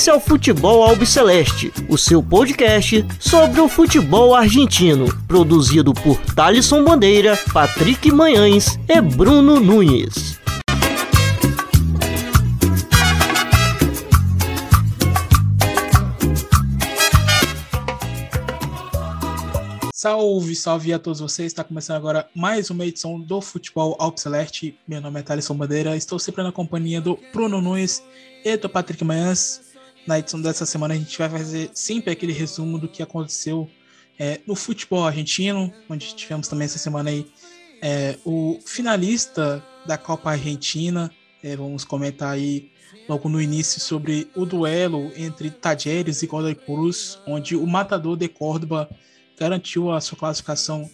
Esse é o Futebol Albiceleste, o seu podcast sobre o futebol argentino, produzido por Thalisson Bandeira, Patrick Manhães e Bruno Nunes. Salve, salve a todos vocês. Está começando agora mais uma edição do Futebol Alpceleste. Meu nome é Thaleson Bandeira. Estou sempre na companhia do Bruno Nunes e do Patrick Manhãs. Na edição dessa semana a gente vai fazer sempre aquele resumo do que aconteceu é, no futebol argentino, onde tivemos também essa semana aí é, o finalista da Copa Argentina. É, vamos comentar aí logo no início sobre o duelo entre Tajeres e Godoy Cruz, onde o matador de Córdoba garantiu a sua classificação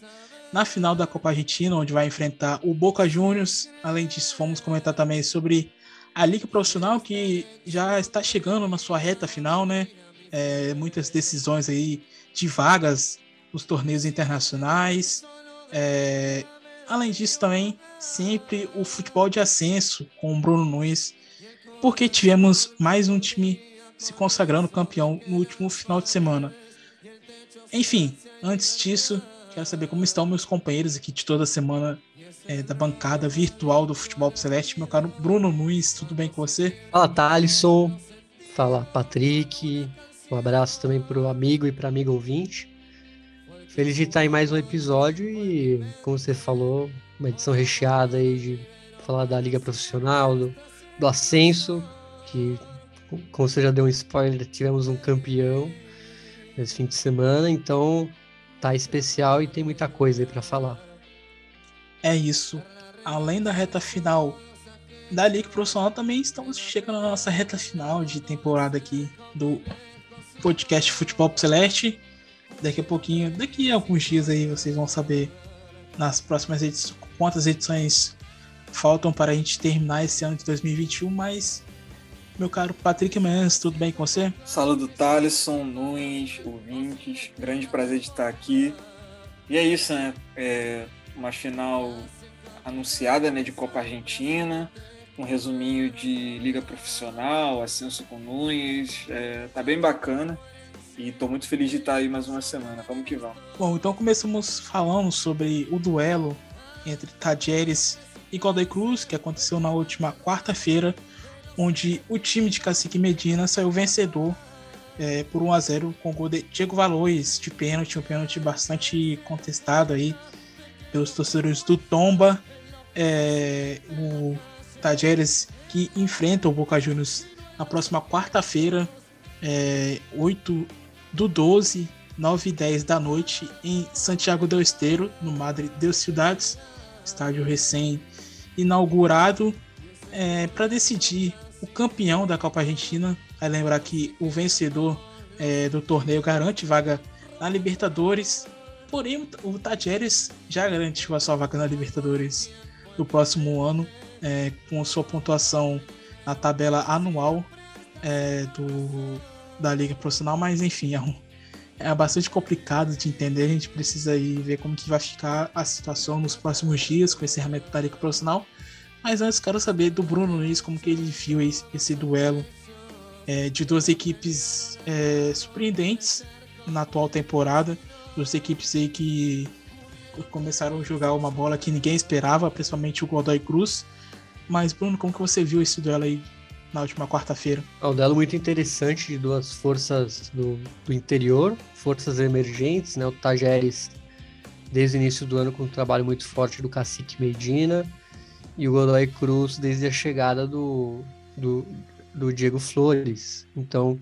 na final da Copa Argentina, onde vai enfrentar o Boca Juniors. Além disso, vamos comentar também sobre a Liga Profissional, que já está chegando na sua reta final, né? É, muitas decisões aí de vagas nos torneios internacionais. É, além disso, também sempre o futebol de ascenso com o Bruno Nunes, porque tivemos mais um time se consagrando campeão no último final de semana. Enfim, antes disso, quero saber como estão meus companheiros aqui de toda semana é, da bancada virtual do Futebol Celeste. Meu caro Bruno Nunes, tudo bem com você? Fala, Thalisson. Fala, Patrick. Um abraço também para o amigo e para amigo ouvinte. Feliz de estar em mais um episódio e, como você falou, uma edição recheada aí de falar da Liga Profissional, do, do Ascenso, que, como você já deu um spoiler, tivemos um campeão esse fim de semana, então tá especial e tem muita coisa aí para falar. É isso. Além da reta final da Liga Profissional, também estamos chegando na nossa reta final de temporada aqui do podcast Futebol Celeste. Daqui a pouquinho, daqui a alguns dias aí, vocês vão saber nas próximas edições quantas edições faltam para a gente terminar esse ano de 2021, mas meu caro Patrick Mans, tudo bem com você? Saludo Thaleson, Nunes, ouvintes, grande prazer de estar aqui. E é isso, né? É uma final anunciada né, de Copa Argentina, um resuminho de Liga Profissional, Ascenso com Nunes, é, tá bem bacana. E estou muito feliz de estar aí mais uma semana. Vamos que vamos. Bom, então começamos falando sobre o duelo entre Tajeres e Godoy Cruz, que aconteceu na última quarta-feira onde o time de Cacique Medina saiu vencedor é, por 1 a 0 com o gol de Diego Valores de pênalti, um pênalti bastante contestado aí pelos torcedores do Tomba. É, o Tajeres que enfrenta o Boca Juniors na próxima quarta-feira, é, 8 do 12, 9 e 10 da noite, em Santiago del Esteiro, no Madre de Ciudades, estádio recém-inaugurado, é, para decidir o campeão da Copa Argentina. Lembrar que o vencedor é, do torneio garante vaga na Libertadores. Porém, o Tajeres já garantiu a sua vaga na Libertadores do próximo ano, é, com sua pontuação na tabela anual é, do, da Liga Profissional. Mas, enfim, é, um, é bastante complicado de entender. A gente precisa aí ver como que vai ficar a situação nos próximos dias com esse encerramento da Liga Profissional. Mas antes quero saber do Bruno Nunes como que ele viu esse, esse duelo é, de duas equipes é, surpreendentes na atual temporada, duas equipes aí que começaram a jogar uma bola que ninguém esperava, principalmente o Godoy Cruz. Mas Bruno, como que você viu esse duelo aí na última quarta-feira? É um duelo muito interessante de duas forças do, do interior, forças emergentes, né? O Tajeres desde o início do ano com um trabalho muito forte do Cacique Medina e o Godoy Cruz desde a chegada do, do, do Diego Flores. Então,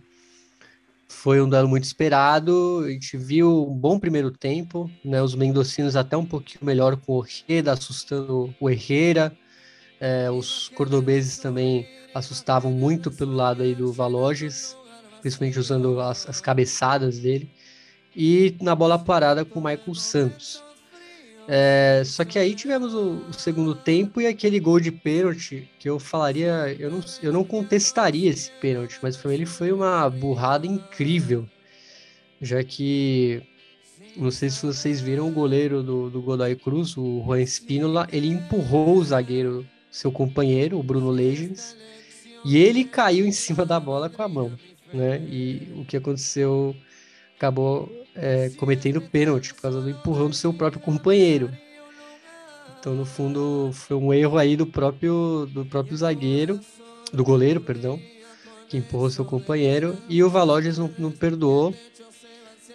foi um duelo muito esperado. A gente viu um bom primeiro tempo, né? Os mendocinos até um pouquinho melhor com o Ojeda, assustando o Herrera. É, os cordobeses também assustavam muito pelo lado aí do Valoges, principalmente usando as, as cabeçadas dele. E na bola parada com o Michael Santos. É, só que aí tivemos o, o, segundo tempo e aquele gol de pênalti que eu falaria, eu não, eu não contestaria esse pênalti, mas para ele foi uma burrada incrível, já que não sei se vocês viram o goleiro do, do Godoy Cruz, o Juan Espínola, ele empurrou o zagueiro, seu companheiro, o Bruno Legends, e ele caiu em cima da bola com a mão. né? E o que aconteceu acabou é, cometendo pênalti por causa do empurrão do seu próprio companheiro. Então, no fundo, foi um erro aí do próprio, do próprio zagueiro, do goleiro, perdão, que empurrou seu companheiro. E o Valoges não, não perdoou.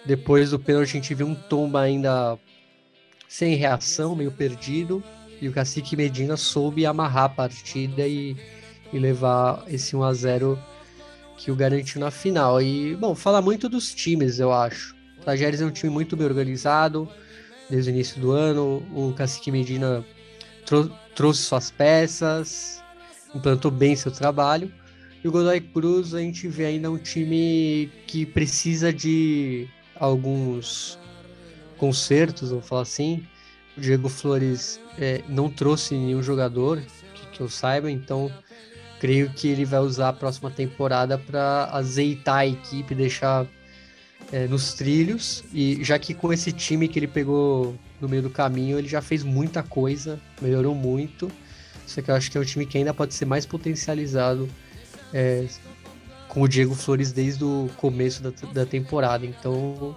Depois do pênalti, a gente viu um tomba ainda sem reação, meio perdido. E o Cacique Medina soube amarrar a partida e, e levar esse 1 a 0 que o garantiu na final. E, bom, fala muito dos times, eu acho. O Tajeres é um time muito bem organizado, desde o início do ano. O Cacique Medina trou trouxe suas peças, implantou bem seu trabalho. E o Godoy Cruz, a gente vê ainda um time que precisa de alguns concertos, vamos falar assim. O Diego Flores é, não trouxe nenhum jogador que, que eu saiba, então creio que ele vai usar a próxima temporada para azeitar a equipe, deixar é, nos trilhos. E já que com esse time que ele pegou no meio do caminho, ele já fez muita coisa, melhorou muito. Só que eu acho que é um time que ainda pode ser mais potencializado é, com o Diego Flores desde o começo da, da temporada. Então,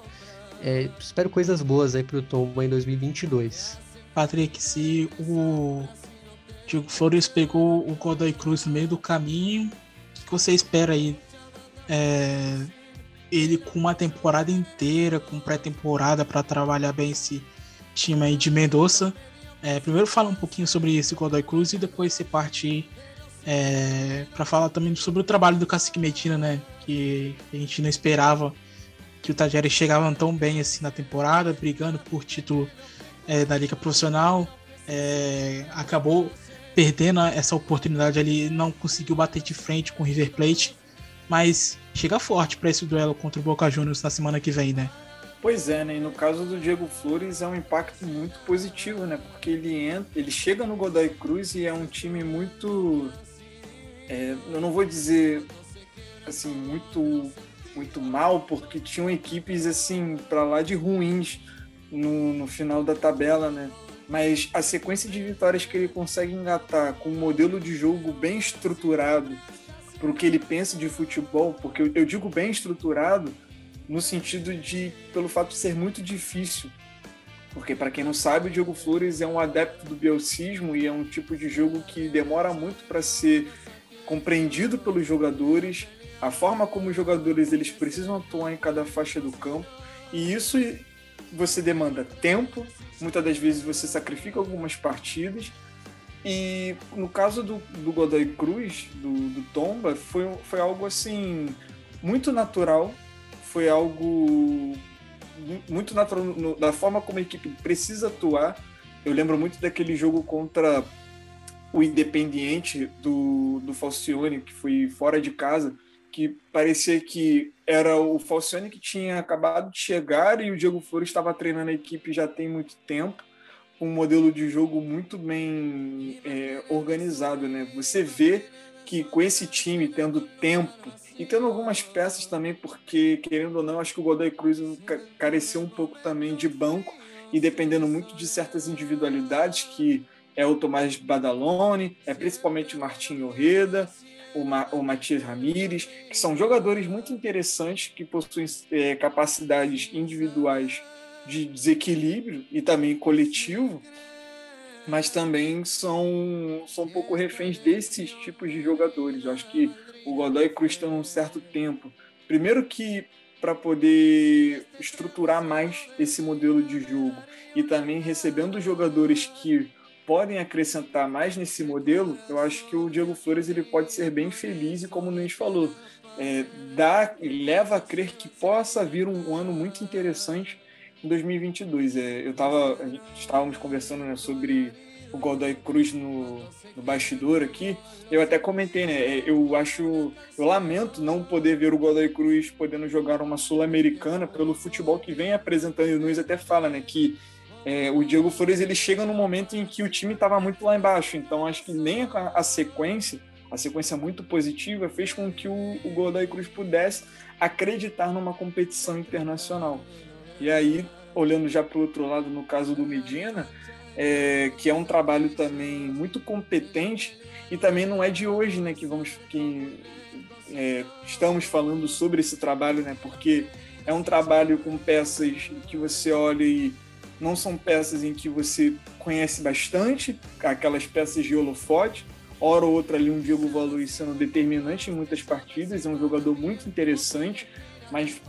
é, espero coisas boas aí para o Tomba em 2022. Patrick, se o Diego Flores pegou o Godoy Cruz no meio do caminho, o que você espera aí? É, ele com uma temporada inteira, com pré-temporada para trabalhar bem esse time aí de Mendoza. É, primeiro fala um pouquinho sobre esse Godoy Cruz e depois você parte é, para falar também sobre o trabalho do Cacique Medina, né? Que a gente não esperava que o Tajere chegava tão bem assim na temporada, brigando por título é, da Liga Profissional. É, acabou perdendo essa oportunidade ali, não conseguiu bater de frente com o River Plate mas chega forte para esse duelo contra o Boca Juniors na semana que vem, né? Pois é, né? E no caso do Diego Flores é um impacto muito positivo, né? Porque ele entra, ele chega no Godoy Cruz e é um time muito, é, eu não vou dizer assim muito muito mal, porque tinham equipes assim para lá de ruins no, no final da tabela, né? Mas a sequência de vitórias que ele consegue engatar com um modelo de jogo bem estruturado para o que ele pensa de futebol, porque eu, digo bem estruturado no sentido de pelo fato de ser muito difícil. Porque para quem não sabe, o Diego Flores é um adepto do bielcismo e é um tipo de jogo que demora muito para ser compreendido pelos jogadores, a forma como os jogadores eles precisam atuar em cada faixa do campo, e isso você demanda tempo, muitas das vezes você sacrifica algumas partidas, e no caso do, do Godoy Cruz, do, do Tomba, foi, foi algo assim muito natural, foi algo muito natural no, da forma como a equipe precisa atuar. Eu lembro muito daquele jogo contra o Independiente do, do Falcione, que foi fora de casa, que parecia que era o Falcione que tinha acabado de chegar e o Diego Flores estava treinando a equipe já tem muito tempo um modelo de jogo muito bem é, organizado, né? Você vê que com esse time tendo tempo e tendo algumas peças também, porque querendo ou não, acho que o Godoy Cruz careceu um pouco também de banco e dependendo muito de certas individualidades que é o Tomás Badalone, é principalmente o Martim Orreda, o, Ma o Matias Ramírez, que são jogadores muito interessantes que possuem é, capacidades individuais de desequilíbrio e também coletivo, mas também são, são um pouco reféns desses tipos de jogadores. Eu acho que o Godoy Cruz tem um certo tempo. Primeiro que para poder estruturar mais esse modelo de jogo e também recebendo jogadores que podem acrescentar mais nesse modelo, eu acho que o Diego Flores ele pode ser bem feliz e como o Nunes falou, é, dá, leva a crer que possa vir um, um ano muito interessante em 2022. É, eu tava, estávamos conversando né, sobre o Godoy Cruz no, no bastidor aqui. Eu até comentei, né? É, eu acho, eu lamento não poder ver o Godoy Cruz podendo jogar uma sul-americana pelo futebol que vem apresentando. E o Nunes até fala, né, que é, o Diego Flores ele chega no momento em que o time estava muito lá embaixo. Então acho que nem a, a, sequência, a sequência muito positiva, fez com que o, o Godoy Cruz pudesse acreditar numa competição internacional. E aí, olhando já para o outro lado, no caso do Medina, é, que é um trabalho também muito competente e também não é de hoje, né, que vamos que é, estamos falando sobre esse trabalho, né, porque é um trabalho com peças que você olha e não são peças em que você conhece bastante, aquelas peças de holofote, hora ou outra ali um Diego Valui sendo determinante em muitas partidas, é um jogador muito interessante, mas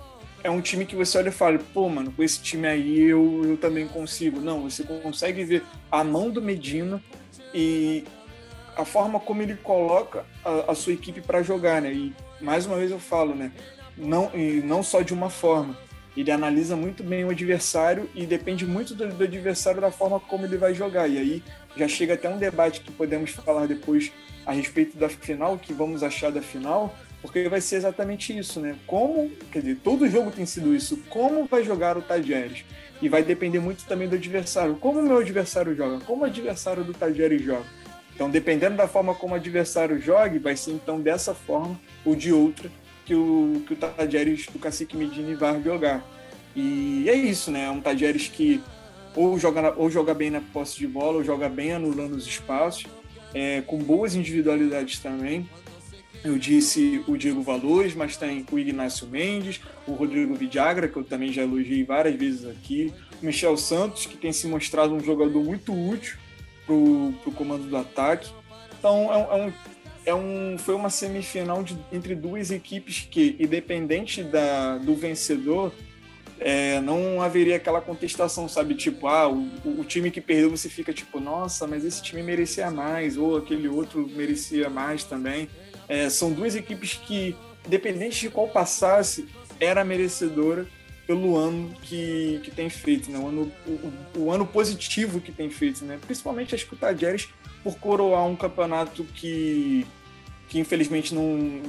é um time que você olha e fala, pô, mano, com esse time aí eu, eu também consigo. Não, você consegue ver a mão do Medina e a forma como ele coloca a, a sua equipe para jogar, né? E mais uma vez eu falo, né? Não, e não só de uma forma. Ele analisa muito bem o adversário e depende muito do, do adversário da forma como ele vai jogar. E aí já chega até um debate que podemos falar depois a respeito da final, que vamos achar da final, porque vai ser exatamente isso, né? Como, quer dizer, todo jogo tem sido isso, como vai jogar o Tajeres? E vai depender muito também do adversário. Como o meu adversário joga? Como o adversário do Tajeres joga? Então, dependendo da forma como o adversário jogue, vai ser então dessa forma ou de outra que o, que o Tajeres do Cacique Medina vai jogar. E é isso, né? É um Tajeres que ou joga, ou joga bem na posse de bola, ou joga bem anulando os espaços, é, com boas individualidades também. Eu disse o Diego Valores, mas tem o Ignácio Mendes, o Rodrigo Vidagra, que eu também já elogiei várias vezes aqui, o Michel Santos, que tem se mostrado um jogador muito útil para o comando do ataque. Então, é um, é um, é um, foi uma semifinal de, entre duas equipes que, independente da, do vencedor, é, não haveria aquela contestação, sabe? Tipo, ah, o, o, time que perdeu você fica tipo, nossa, mas esse time merecia mais, ou aquele outro merecia mais também. É, são duas equipes que, independente de qual passasse, era merecedora pelo ano que, que tem feito, né? o, ano, o, o ano positivo que tem feito, né? principalmente acho que o por coroar um campeonato que, que infelizmente não,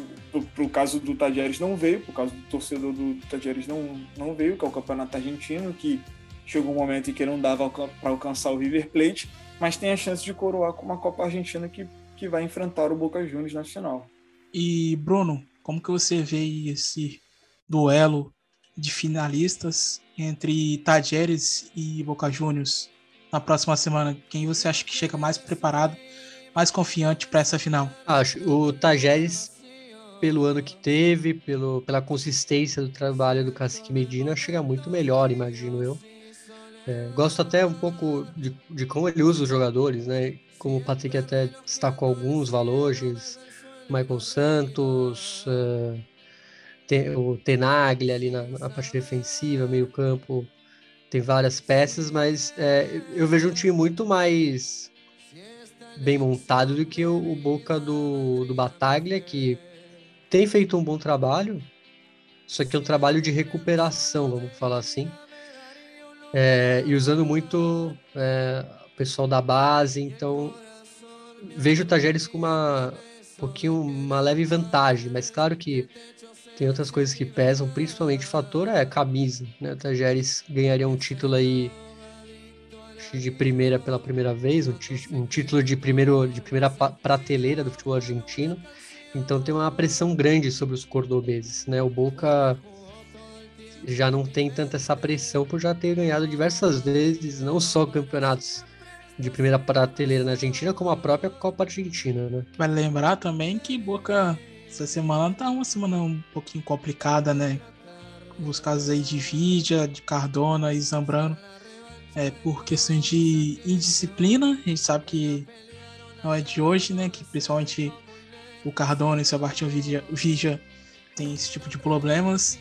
para o caso do Tajeres não veio, por causa do torcedor do Tajeres não, não veio, que é o campeonato argentino, que chegou um momento em que não dava para alcançar o River Plate, mas tem a chance de coroar com uma Copa Argentina que que vai enfrentar o Boca Juniors na final. E Bruno, como que você vê esse duelo de finalistas entre Tajeres e Boca Juniors na próxima semana? Quem você acha que chega mais preparado, mais confiante para essa final? Acho o Tajeres pelo ano que teve, pelo, pela consistência do trabalho do Cacique Medina, chega muito melhor, imagino eu. É, gosto até um pouco de, de como ele usa os jogadores, né? como o Patrick até destacou alguns valores, Michael Santos, uh, o Tenaglia ali na, na, parte defensiva, meio campo, tem várias peças, mas é, eu vejo um time muito mais bem montado do que o, o Boca do, do Bataglia, que tem feito um bom trabalho, só que é um trabalho de recuperação, vamos falar assim, é, e usando muito é, pessoal da base, então vejo o Tajeres com uma um pouquinho uma leve vantagem, mas claro que tem outras coisas que pesam, principalmente o fator é a camisa, né? O Tajeres ganharia um título aí de primeira pela primeira vez, um, um título de primeiro de primeira prateleira do futebol argentino. Então tem uma pressão grande sobre os cordobeses, né? O Boca já não tem tanta essa pressão por já ter ganhado diversas vezes, não só campeonatos de primeira prateleira na Argentina, como a própria Copa Argentina, né? Vai lembrar também que Boca essa semana tá uma semana um pouquinho complicada, né? Os casos aí de Vidia, de Cardona e Zambrano, é, por questões de indisciplina, a gente sabe que não é de hoje, né? Que principalmente o Cardona e o Sebastião Vidia, Vidia tem esse tipo de problemas.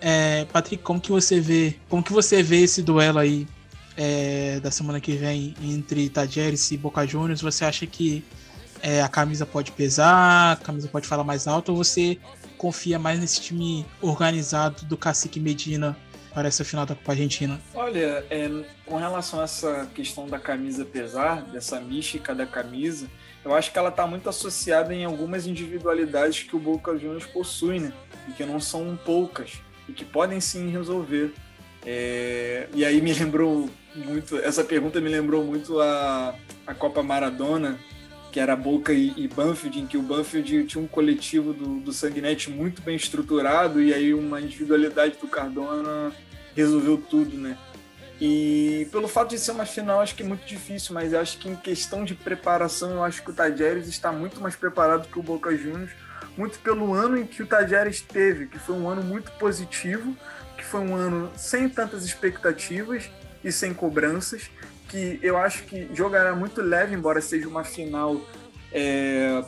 É, Patrick, como que você vê, como que você vê esse duelo aí é, da semana que vem entre Tajeres e Boca Juniors, você acha que é, a camisa pode pesar, a camisa pode falar mais alto, ou você confia mais nesse time organizado do Cacique Medina para essa final da Copa Argentina? Olha, é, com relação a essa questão da camisa pesar, dessa mística da camisa, eu acho que ela está muito associada em algumas individualidades que o Boca Juniors possui, né? E que não são poucas, e que podem sim resolver. É, e aí me lembrou muito, essa pergunta me lembrou muito a, a Copa Maradona, que era Boca e, e Banfield, em que o Banfield tinha um coletivo do, do Sanguinete muito bem estruturado e aí uma individualidade do Cardona resolveu tudo, né? E pelo fato de ser uma final, acho que é muito difícil, mas acho que em questão de preparação, eu acho que o Tajeres está muito mais preparado que o Boca Juniors, muito pelo ano em que o Tajeres teve, que foi um ano muito positivo, que foi um ano sem tantas expectativas e sem cobranças, que eu acho que jogará muito leve, embora seja uma final, é,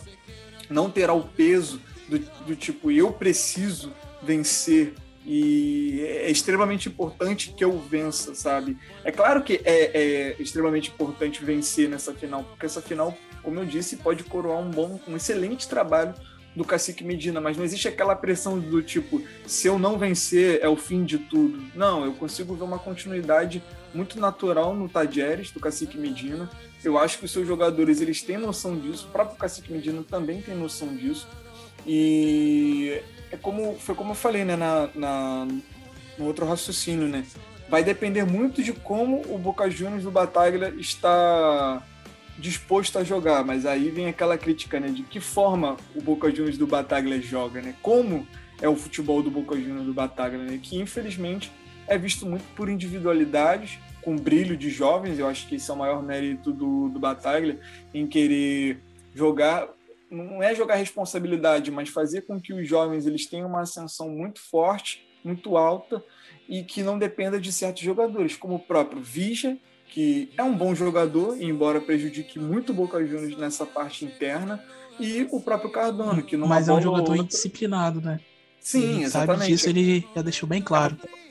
não terá o peso do, do tipo eu preciso vencer e é extremamente importante que eu vença, sabe? É claro que é, é, extremamente importante vencer nessa final, porque essa final, como eu disse, pode coroar um bom, um excelente trabalho do Cacique Medina, mas não existe aquela pressão do tipo, se eu não vencer é o fim de tudo. Não, eu consigo ver uma continuidade muito natural no Tajeres, do Cacique Medina. Eu acho que os seus jogadores eles têm noção disso, o próprio Cacique Medina também tem noção disso. E é como foi como eu falei, né, na, na, no outro raciocínio, né? Vai depender muito de como o Boca Juniors do Bataglia está disposto a jogar, mas aí vem aquela crítica, né, de que forma o Boca Juniors do Bataglia joga, né? Como é o futebol do Boca Juniors do Bataglia, né? Que infelizmente é visto muito por individualidades, com brilho de jovens. Eu acho que esse é o maior mérito do, do Bataglia, em querer jogar não é jogar responsabilidade, mas fazer com que os jovens eles tenham uma ascensão muito forte, muito alta e que não dependa de certos jogadores, como o próprio Vija, que é um bom jogador, embora prejudique muito o Boca Juniors nessa parte interna, e o próprio Cardano, que não Mas é um jogador outra... indisciplinado, né? Sim, ele exatamente. Sabe disso, ele já deixou bem claro. É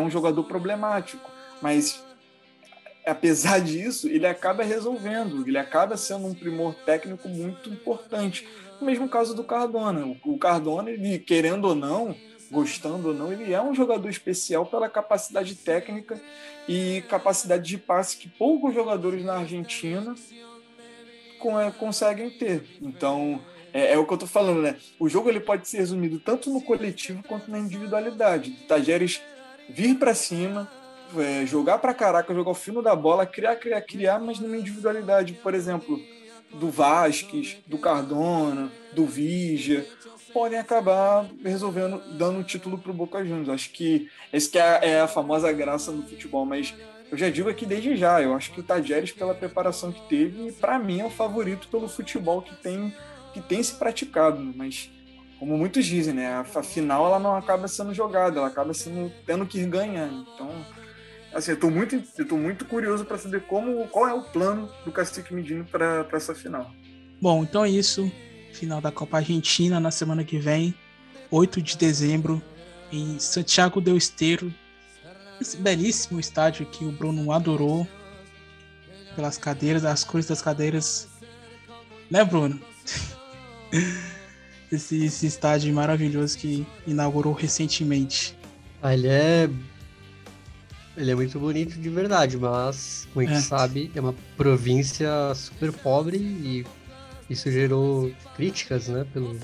um jogador problemático, mas apesar disso, ele acaba resolvendo, ele acaba sendo um primor técnico muito importante. No mesmo caso do Cardona. O Cardona, ele, querendo ou não, gostando ou não, ele é um jogador especial pela capacidade técnica e capacidade de passe que poucos jogadores na Argentina é, conseguem ter. Então, é, é, o que eu tô falando, né? O jogo ele pode ser resumido tanto no coletivo quanto na individualidade. Tajeres vir para cima, é, jogar para caraca, jogar o fino da bola, criar, criar, criar, mas numa individualidade, por exemplo, do Vasquez, do Cardona, do Vigia, podem acabar resolvendo, dando o título para o Boca Juniors. Acho que esse que é, é, a famosa graça do futebol, mas eu já digo aqui desde já, eu acho que o Tajeres, pela preparação que teve, para mim é o favorito pelo futebol que tem, que tem se praticado, mas como muitos dizem, né, a final ela não acaba sendo jogada, ela acaba sendo tendo que ir ganhando. Então, assim, eu tô muito, eu tô muito curioso para saber como, qual é o plano do Cacique Medina para essa final. Bom, então é isso. Final da Copa Argentina na semana que vem, 8 de dezembro, em Santiago del Esteiro. Esse belíssimo estádio que o Bruno adorou. Pelas cadeiras, as cores das cadeiras. Né, Bruno? esse, esse estádio maravilhoso que inaugurou recentemente. Ah, ele é ele é muito bonito de verdade, mas, como a gente é. sabe, é uma província super pobre e isso gerou críticas, né, pelo,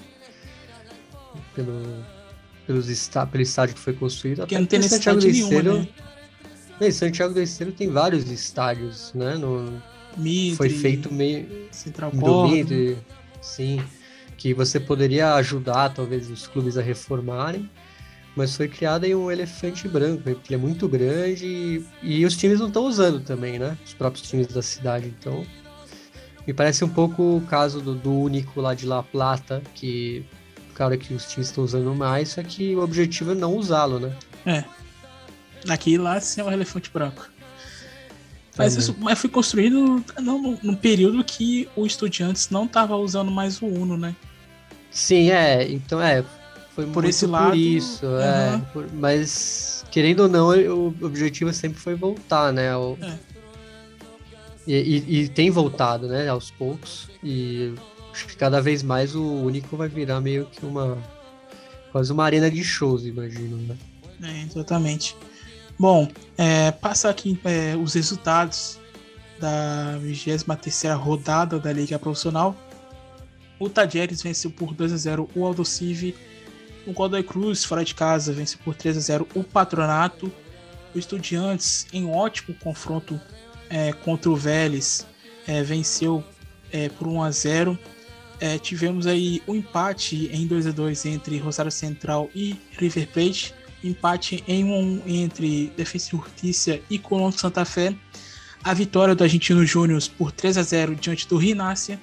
pelo, pelos está, pelo estádio que foi construído. Porque Até não tem Santiago do Esteiro, né? Em Santiago do Esteiro tem vários estádios, né? No, Mitre, foi feito meio Central sim, que você poderia ajudar talvez os clubes a reformarem mas foi criado em um elefante branco, que é muito grande e, e os times não estão usando também, né? Os próprios times da cidade, então me parece um pouco o caso do, do único lá de La Plata, que cara que os times estão usando mais, só que o objetivo é não usá-lo, né? É. Aqui lá sim é um elefante branco. Mas isso mas foi construído não, no, período que o Estudiantes não estava usando mais o Uno, né? Sim, é. Então é, foi por esse lado. Por isso, uhum. é. Por, mas, querendo ou não, o objetivo sempre foi voltar, né? O, é. e, e, e, tem voltado, né? Aos poucos. E acho que cada vez mais o único vai virar meio que uma. Quase uma arena de shows, imagino, né? É, exatamente. Bom, é, passa aqui é, os resultados da 23 rodada da Liga Profissional. O Tajeres venceu por 2 a 0 o Aldocive o Godoy Cruz, fora de casa, vence por 3 a 0 o Patronato. O Estudiantes, em um ótimo confronto é, contra o Vélez, é, venceu é, por 1 a 0 é, tivemos aí um empate em 2 a 2 entre Rosário Central e River Plate. empate em um entre Defensa e Justiça e de Santa Fé. A vitória do Argentino Júnior por 3 a 0 diante do Rinácia.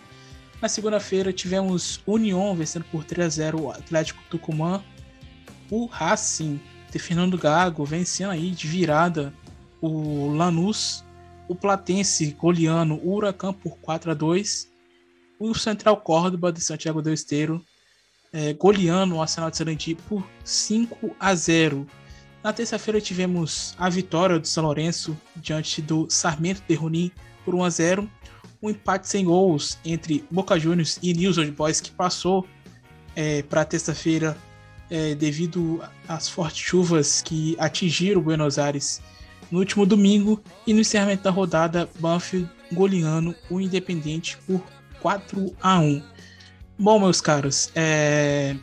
Na segunda-feira tivemos União vencendo por 3 a 0 o Atlético Tucumã. O Racing de Fernando Gago vencendo aí de virada o Lanús. O Platense goleando o Huracan por 4 a 2 O Central Córdoba de Santiago del Esteiro é, goleando o Arsenal de Sarandi por 5 a 0. Na terça-feira tivemos a vitória do São Lourenço diante do Sarmento de Runim por 1 a 0. Um empate sem gols entre Boca Juniors e News Old Boys que passou é, para terça-feira é, devido às fortes chuvas que atingiram Buenos Aires no último domingo e no encerramento da rodada Banfield goleando o Independente por 4 a 1. Bom, meus caros, é...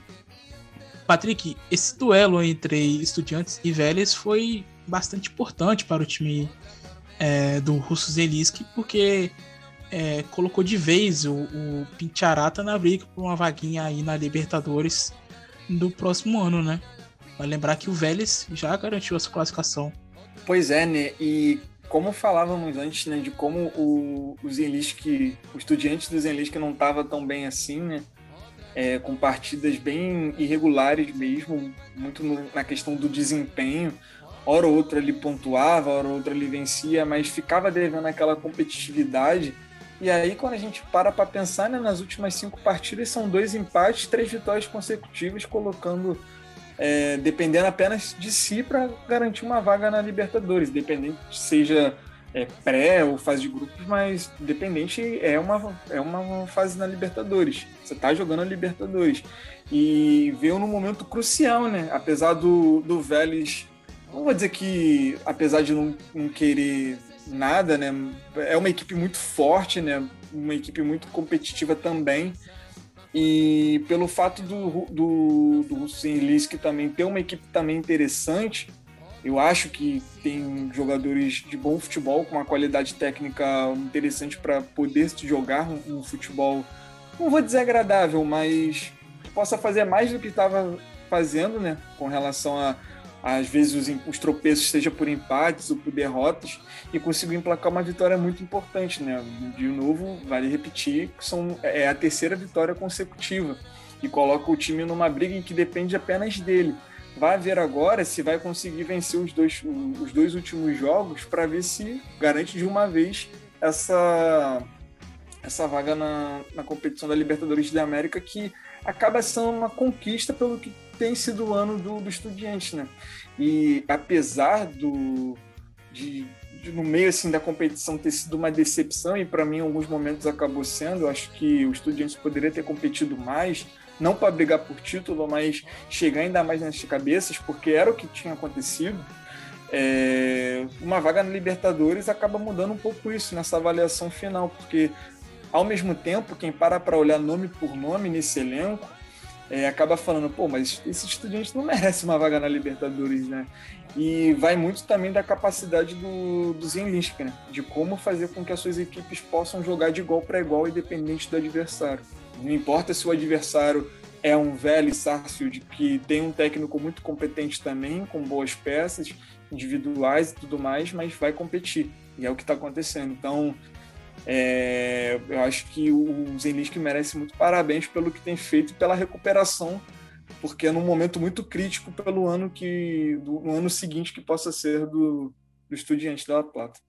Patrick, esse duelo entre Estudiantes e Vélez foi bastante importante para o time é, do Russo Zelinski, porque é, colocou de vez o, o Pincharata na briga por uma vaguinha aí na Libertadores do próximo ano, né? Vai lembrar que o Vélez já garantiu a sua classificação. Pois é, né? E como falávamos antes, né, de como o, o Zenlisk, o estudiante do Zenlisk não estava tão bem assim, né, é, com partidas bem irregulares mesmo, muito no, na questão do desempenho. Hora ou outra ele pontuava, hora ou outra ele vencia, mas ficava devendo aquela competitividade. E aí, quando a gente para para pensar, né, nas últimas cinco partidas são dois empates, três vitórias consecutivas, colocando é, dependendo apenas de si para garantir uma vaga na Libertadores, dependente seja é, pré ou fase de grupos, mas dependente é uma, é uma fase na Libertadores. Você está jogando a Libertadores. E veio num momento crucial, né? Apesar do, do Vélez, não vou dizer que, apesar de não, não querer nada, né? É uma equipe muito forte, né? Uma equipe muito competitiva também. E pelo fato do, do, do Hussein também ter uma equipe também interessante, eu acho que tem jogadores de bom futebol, com uma qualidade técnica interessante para poder jogar um, um, futebol, não vou dizer agradável, mas que possa fazer mais do que estava fazendo, né? Com relação a, às vezes, os, os, tropeços, seja por empates ou por derrotas, e conseguiu emplacar uma vitória muito importante, né? De novo, vale repetir, são, é a terceira vitória consecutiva e coloca o time numa briga em que depende apenas dele. Vai ver agora se vai conseguir vencer os dois, os dois últimos jogos para ver se garante de uma vez essa, essa vaga na, na competição da Libertadores da América, que acaba sendo uma conquista pelo que tem sido o ano do, do Estudiante, né? E apesar do de, de, no meio assim da competição ter sido uma decepção e para mim em alguns momentos acabou sendo, eu acho que o Estudiantes poderia ter competido mais, não para brigar por título, mas chegar ainda mais nas cabeças, porque era o que tinha acontecido. É, uma vaga na Libertadores acaba mudando um pouco isso nessa avaliação final, porque ao mesmo tempo, quem para para olhar nome por nome nesse elenco, é, acaba falando, pô, mas esse estudante não merece uma vaga na Libertadores, né? E vai muito também da capacidade do, do Zenlinski, né? De como fazer com que as suas equipes possam jogar de igual para igual, independente do adversário. Não importa se o adversário é um velho Sarsfield que tem um técnico muito competente também, com boas peças individuais e tudo mais, mas vai competir. E é o que está acontecendo. Então, é, eu acho que o Zenlisk merece muito parabéns pelo que tem feito e pela recuperação, porque é num momento muito crítico pelo ano que do, no ano seguinte que possa ser do, do Estudiante da La Plata.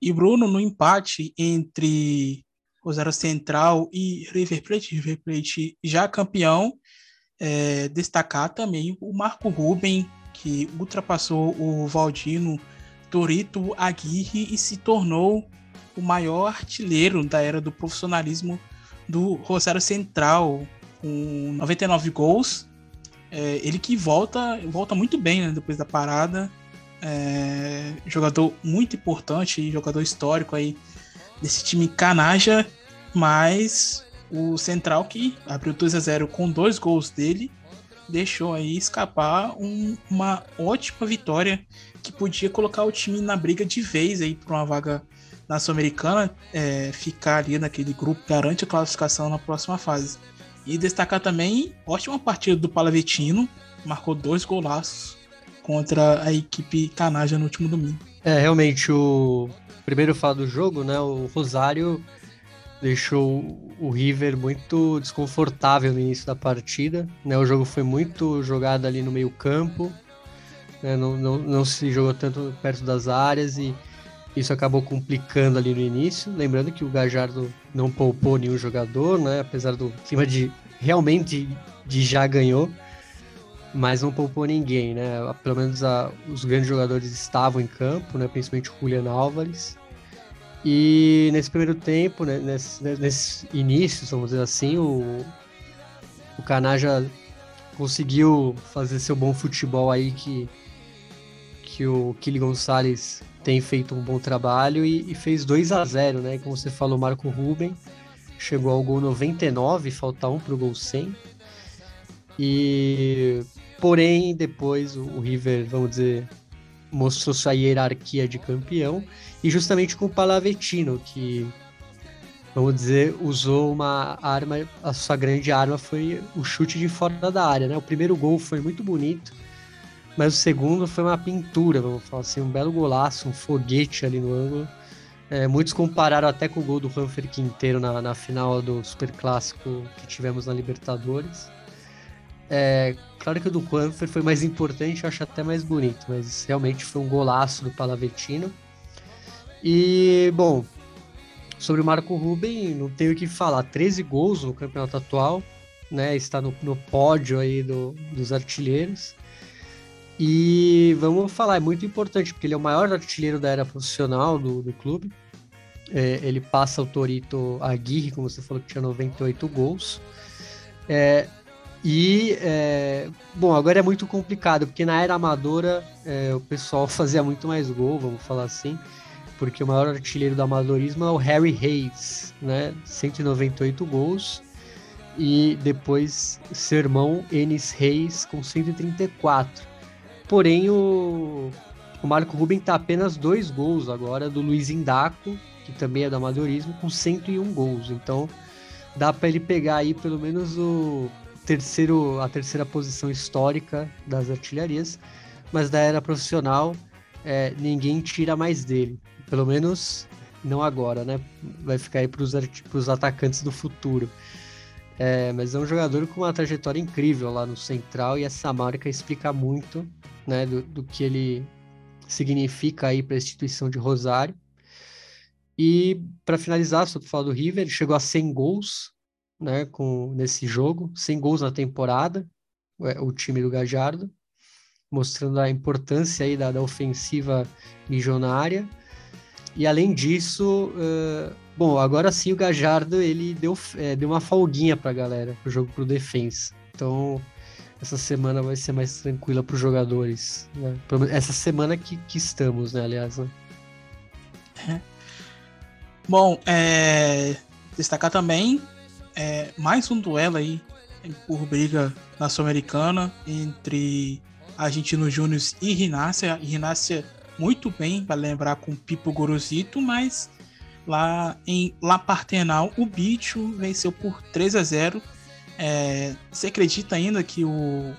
E Bruno, no empate entre Rosário Central e River Plate, River Plate já campeão, é, destacar também o Marco Ruben, que ultrapassou o Valdino Torito Aguirre e se tornou o maior artilheiro da era do profissionalismo do Rosário Central, com 99 gols. É, ele que volta, volta muito bem né, depois da parada. É, jogador muito importante, jogador histórico aí desse time canaja, mas o Central que abriu 2 a 0 com dois gols dele, deixou aí escapar um, uma ótima vitória que podia colocar o time na briga de vez aí para uma vaga na Sul-Americana, é, ficar ali naquele grupo garante a classificação na próxima fase. E destacar também ótima partida do Palavetino, marcou dois golaços contra a equipe Canaja no último domingo. É, realmente, o primeiro falar do jogo, né? O Rosário deixou o River muito desconfortável no início da partida. Né? O jogo foi muito jogado ali no meio campo, né? não, não, não se jogou tanto perto das áreas e isso acabou complicando ali no início. Lembrando que o Gajardo não poupou nenhum jogador, né? apesar do clima de realmente de já ganhou, mas não poupou ninguém. Né? Pelo menos a, os grandes jogadores estavam em campo, né? principalmente o Julian Álvares. E nesse primeiro tempo, né, nesse, nesse início, vamos dizer assim, o, o Canaja conseguiu fazer seu bom futebol aí que, que o Kili Gonçalves tem feito um bom trabalho e, e fez 2 a 0 né? Como você falou, Marco Ruben chegou ao gol 99, falta um para o gol 100. E porém, depois o, o River, vamos dizer, mostrou sua hierarquia de campeão, e justamente com o Palavetino, que, vamos dizer, usou uma arma, a sua grande arma foi o chute de fora da área, né? O primeiro gol foi muito bonito, mas o segundo foi uma pintura, vamos falar assim, um belo golaço, um foguete ali no ângulo. É, muitos compararam até com o gol do Ranfer Quinteiro na, na final do Super Clássico que tivemos na Libertadores. É, claro que o do Juanfer foi mais importante, eu acho até mais bonito, mas realmente foi um golaço do Palavetino. E, bom, sobre o Marco Ruben, não tenho o que falar. 13 gols no campeonato atual, né? Está no, no pódio aí do, dos artilheiros. E vamos falar, é muito importante, porque ele é o maior artilheiro da era profissional do, do clube. É, ele passa o Torito Aguirre, como você falou, que tinha 98 gols. É, e, é, bom, agora é muito complicado, porque na era amadora é, o pessoal fazia muito mais gol, vamos falar assim, porque o maior artilheiro do amadorismo é o Harry Hayes, né? 198 gols. E depois seu irmão Enis Reis com 134. Porém, o, o Marco Ruben tá apenas dois gols agora do Luiz Indaco, que também é do amadorismo, com 101 gols. Então, dá para ele pegar aí pelo menos o terceiro, a terceira posição histórica das artilharias, mas da era profissional é, ninguém tira mais dele. Pelo menos não agora, né? Vai ficar aí para os atacantes do futuro. É, mas é um jogador com uma trajetória incrível lá no Central e essa marca explica muito né, do, do que ele significa aí para a instituição de Rosário. E para finalizar, só para falar do River, ele chegou a 100 gols né, com, nesse jogo, sem gols na temporada, é, o time do Gajardo, mostrando a importância aí da, da ofensiva milionária. E além disso, uh, bom, agora sim o Gajardo ele deu, é, deu uma folguinha para a galera, pro jogo pro defensa. Então, essa semana vai ser mais tranquila para os jogadores. Né? Essa semana que, que estamos, né, aliás. Né? É. Bom, é, destacar também é, mais um duelo aí por briga na Sul-Americana entre Argentino Júnior e Rinácia. Rinácia muito bem, para lembrar com Pipo Gorosito, mas lá em La Partenal o Bicho venceu por 3 a 0. É, você acredita ainda que o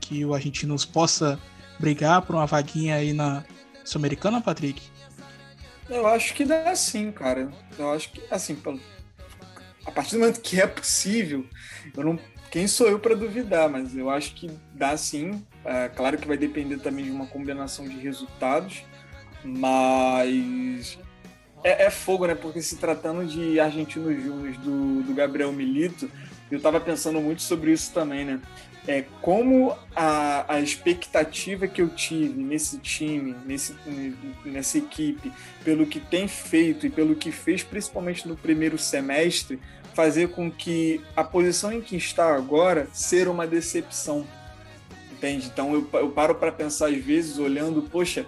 que o Argentinos possa brigar por uma vaguinha aí na Sul-Americana, Patrick? Eu acho que dá sim, cara. Eu acho que, assim, a partir do momento que é possível, eu não, quem sou eu para duvidar, mas eu acho que dá sim. É, claro que vai depender também de uma combinação de resultados, mas é, é fogo, né? Porque se tratando de argentinos júnior do, do Gabriel Milito, eu estava pensando muito sobre isso também, né? É, como a, a expectativa que eu tive nesse time, nesse, nessa equipe, pelo que tem feito e pelo que fez, principalmente no primeiro semestre, fazer com que a posição em que está agora ser uma decepção. Entende? Então eu, eu paro para pensar às vezes, olhando, poxa,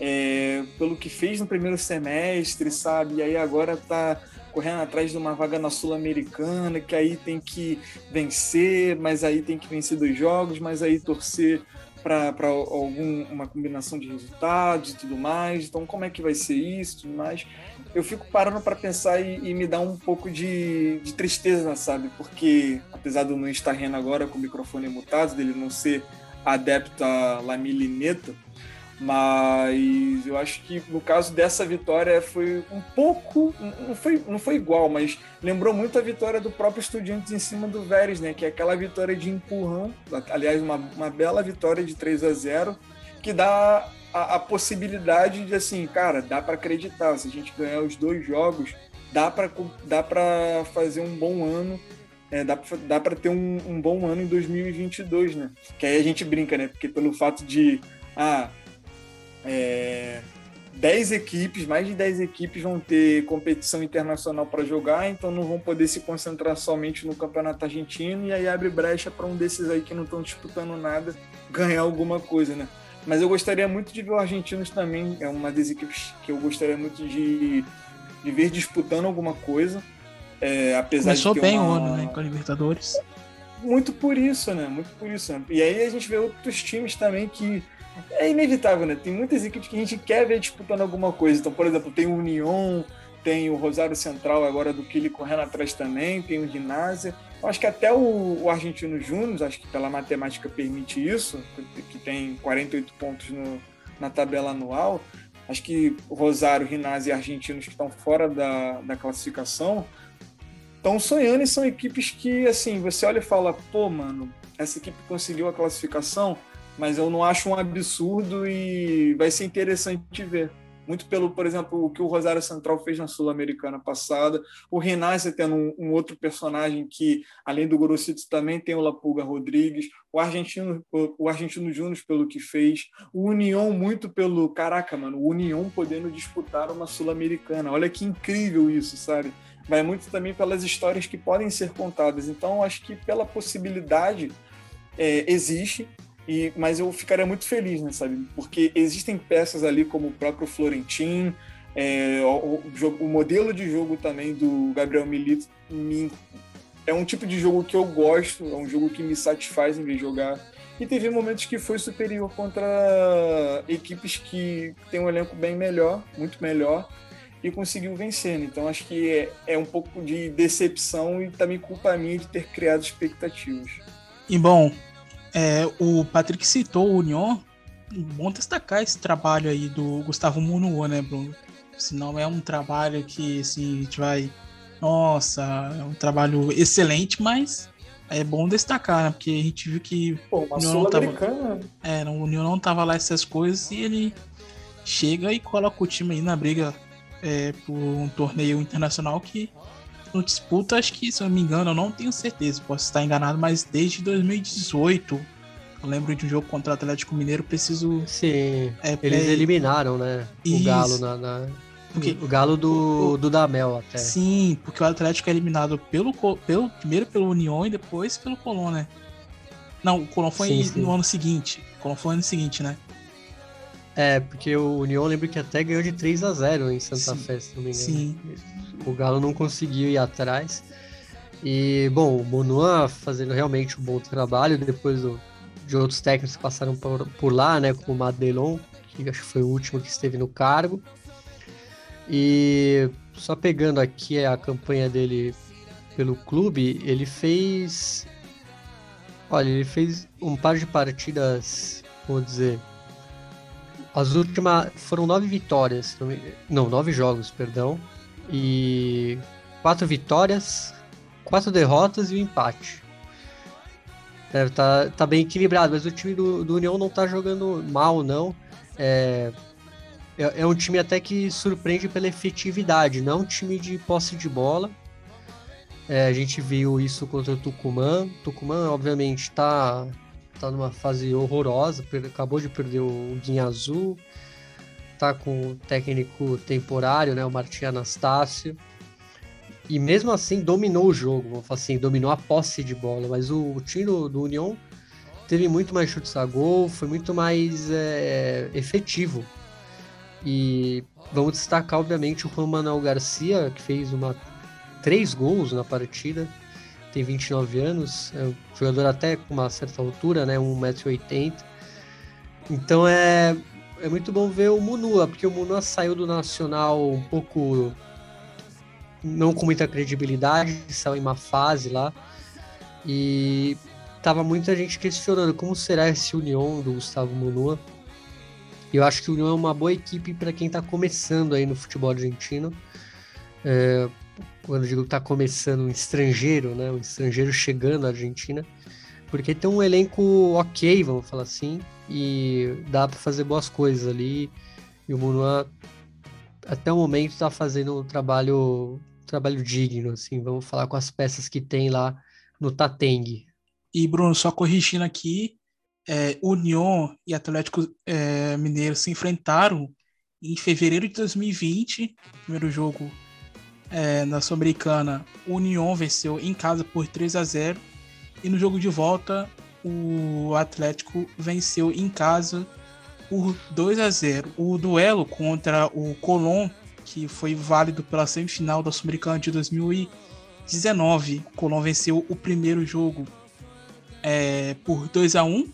é, pelo que fez no primeiro semestre, sabe? E aí agora está correndo atrás de uma vaga na Sul-Americana, que aí tem que vencer, mas aí tem que vencer dois jogos, mas aí torcer para alguma combinação de resultados e tudo mais. Então, como é que vai ser isso tudo mais? Eu fico parando para pensar e, e, me dá um pouco de, de tristeza, sabe? Porque, apesar do não estar rindo agora com o microfone mutado, dele não ser adepto a Lamilineta, mas eu acho que no caso dessa vitória foi um pouco, não foi, não foi igual, mas lembrou muito a vitória do próprio Estudiantes em cima do Vélez, né? Que é aquela vitória de empurrão, aliás, uma, uma bela vitória de 3 a 0 que dá a, a possibilidade de assim, cara, dá para acreditar, se a gente ganhar os dois jogos, dá para dá fazer um bom ano é, dá para ter um, um, bom ano em 2022, né? Que aí a gente brinca, né? Porque pelo fato de ah, é, 10 equipes, mais de 10 equipes vão ter competição internacional para jogar, então não vão poder se concentrar somente no campeonato argentino, e aí abre brecha para um desses aí que não estão disputando nada ganhar alguma coisa, né? Mas eu gostaria muito de ver o Argentinos também, é uma das equipes que eu gostaria muito de, de ver disputando alguma coisa. É, apesar Começou de bem uma... o ano, né, com a Libertadores. Muito por isso, né? Muito por isso. Né? E aí a gente vê outros times também que é inevitável, né? Tem muitas equipes que a gente quer ver disputando alguma coisa. Então, por exemplo, tem o União, tem o Rosário Central agora do Kili correndo atrás também, tem o Ginásio. Acho que até o, o Argentino Júnior, acho que pela matemática permite isso, que tem 48 pontos no, na tabela anual. Acho que Rosário, Ginásio e Argentinos que estão fora da, da classificação estão sonhando e são equipes que, assim, você olha e fala, pô, mano, essa equipe conseguiu a classificação, mas eu não acho um absurdo e vai ser interessante ver. Muito pelo, por exemplo, o que o Rosário Central fez na Sul-Americana passada. O Renasce tendo um, um, outro personagem que, além do Gorosito, também tem o Lapulga Rodrigues. O Argentino, o, o Argentino Júnior pelo que fez. O União muito pelo... Caraca, mano, o União podendo disputar uma Sul-Americana. Olha que incrível isso, sabe? vai muito também pelas histórias que podem ser contadas. Então, acho que pela possibilidade é, existe, e, mas eu ficaria muito feliz, né, sabe? Porque existem peças ali como o próprio Florentin, é, o, o, o, modelo de jogo também do Gabriel Milito me, é um tipo de jogo que eu gosto, é um jogo que me satisfaz em ver jogar. E teve momentos que foi superior contra equipes que têm um elenco bem melhor, muito melhor, e conseguiu vencer. Né? Então acho que é, é, um pouco de decepção e também culpa minha de ter criado expectativas. E bom, é, o Patrick citou o Union. Bom destacar esse trabalho aí do Gustavo Munuo, né, Bruno? Senão é um trabalho que assim, a gente vai. Nossa, é um trabalho excelente, mas é bom destacar, né? Porque a gente viu que Pô, o União não tava, é, o União não tava lá essas coisas e ele chega e coloca o time aí na briga é, por um torneio internacional que não disputa, acho que, se eu não me engano, eu não tenho certeza, posso estar enganado, mas desde 2018. Eu lembro de um jogo contra o Atlético Mineiro, preciso. Sim. É, eles é... eliminaram, né? Isso. O Galo na. na... Porque, o Galo do, o... do Damel até. Sim, porque o Atlético é eliminado pelo, pelo primeiro pelo União e depois pelo Colón, né? Não, o Colón foi sim, sim. no ano seguinte. O Colón foi no ano seguinte, né? É, porque o União lembro que até ganhou de 3 a 0 em Santa Sim. Fé, se não me engano. Sim. O Galo não conseguiu ir atrás. E, bom, o Monuan fazendo realmente um bom trabalho depois do, de outros técnicos que passaram por, por lá, né? Como o Madelon, que acho que foi o último que esteve no cargo. E só pegando aqui a campanha dele pelo clube, ele fez. Olha, ele fez um par de partidas, vou dizer, as últimas foram nove vitórias, não, nove jogos, perdão, e quatro vitórias, quatro derrotas e um empate. É, tá, tá bem equilibrado, mas o time do, do União não tá jogando mal, não. É, é, é, um time até que surpreende pela efetividade, não é um time de posse de bola. É, a gente viu isso contra o Tucumã. Tucumã, obviamente, tá tá numa fase horrorosa, acabou de perder o Guinha Azul, tá com o técnico temporário, né, o Martim Anastácio. E mesmo assim dominou o jogo, vamos falar assim, dominou a posse de bola, mas o, o time do, do União teve muito mais chutes a gol, foi muito mais é, efetivo. E vamos destacar, obviamente, o Juan Manuel Garcia, que fez uma, três gols na partida tem 29 anos, é um jogador até com uma certa altura, né, 1,80m. Então é, é muito bom ver o Munua, porque o Munua saiu do Nacional um pouco não com muita credibilidade, saiu em uma fase lá e tava muita gente questionando como será esse União do Gustavo Munua. Eu acho que o União é uma boa equipe para quem está começando aí no futebol argentino. É, quando eu digo que está começando um estrangeiro, né? Um estrangeiro chegando à Argentina. Porque tem um elenco ok, vamos falar assim, e dá para fazer boas coisas ali. E o Munua, até o momento, está fazendo um trabalho, um trabalho digno, assim. Vamos falar com as peças que tem lá no Tateng. E, Bruno, só corrigindo aqui, é, União e Atlético é, Mineiro se enfrentaram em fevereiro de 2020, primeiro jogo é, na Sul-Americana, União venceu em casa por 3 a 0 e no jogo de volta o Atlético venceu em casa por 2 a 0. O duelo contra o Colón, que foi válido pela semifinal da Sul-Americana de 2019, o Colón venceu o primeiro jogo é, por 2 a 1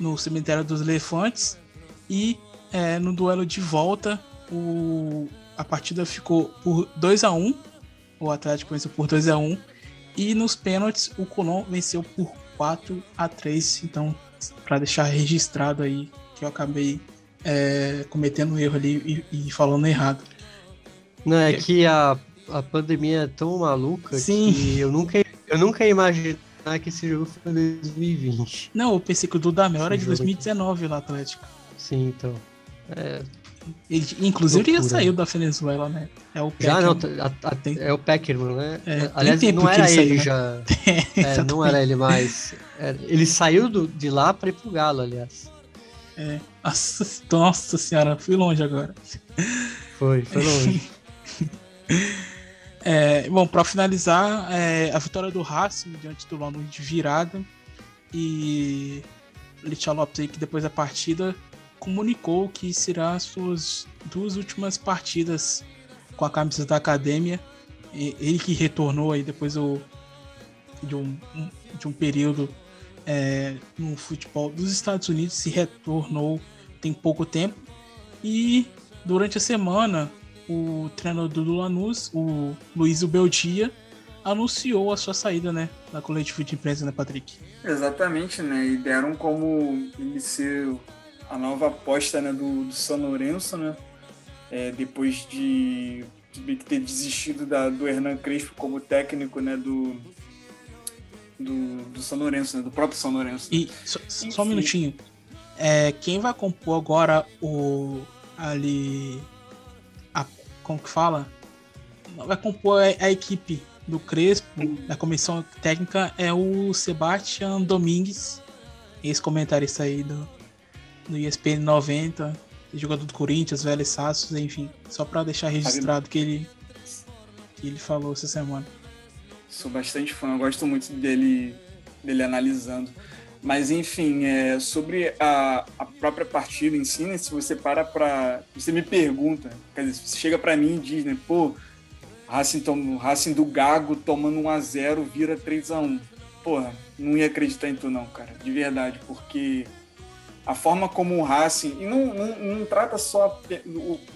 no cemitério dos Elefantes. E é, no duelo de volta o, a partida ficou por 2 a 1 o Atlético venceu por 2 a 1 e nos pênaltis o Colón venceu por 4 a 3 então para deixar registrado aí que eu acabei é, cometendo um erro ali e, e, falando errado não é que a, a pandemia é tão maluca Sim. que eu nunca eu nunca imaginei que esse jogo foi em 2020. Não, eu pensei que o Dudamel era de 2019 aqui. no Atlético. Sim, então. É... Ele, inclusive, ele já saiu da Venezuela, né? É o Já não, a, a, é o Peckerman, né? É, Aliás, não era ele, ele né? já. é, não era ele mais. ele saiu do, de lá para ir pro Galo, aliás. É. Nossa, nossa senhora, fui longe agora. Foi, foi longe. É, bom, para finalizar, é, a vitória do Racing diante do Lanús de virada e Litia Lopes aí que depois da partida comunicou que será as suas duas últimas partidas com a camisa da academia. Ele que retornou aí depois do, de, um, de um período é, no futebol dos Estados Unidos, se retornou tem pouco tempo. E durante a semana o treinador do Lanús, o Luiz Beldia, anunciou a sua saída, né, da coletiva de imprensa, né, Patrick? Exatamente, né, e deram como ser a nova aposta, né, do, do São Lourenço, né, é, depois de, de, ter desistido da, do Hernan Crespo como técnico, né, do, do, do São Lourenço, né, do próprio São Lourenço. E só, só um minutinho, é, quem vai compor agora o ali como que fala? Vai compor a, a equipe do Crespo, da comissão técnica, é o Sebastian Domingues, ex-comentarista aí do, do ESPN 90, jogador do Corinthians, Velho Sassos, enfim. Só para deixar registrado que ele, que ele falou essa semana. Sou bastante fã, gosto muito dele, dele analisando. Mas, enfim, é, sobre a, a própria partida em si, né, se você para para. Você me pergunta, quer dizer, você chega para mim e diz, né, pô, Racing, tom, Racing do Gago tomando 1x0 vira 3x1. Porra, não ia acreditar em tu, não, cara, de verdade, porque a forma como o Racing. E não, não, não, trata só,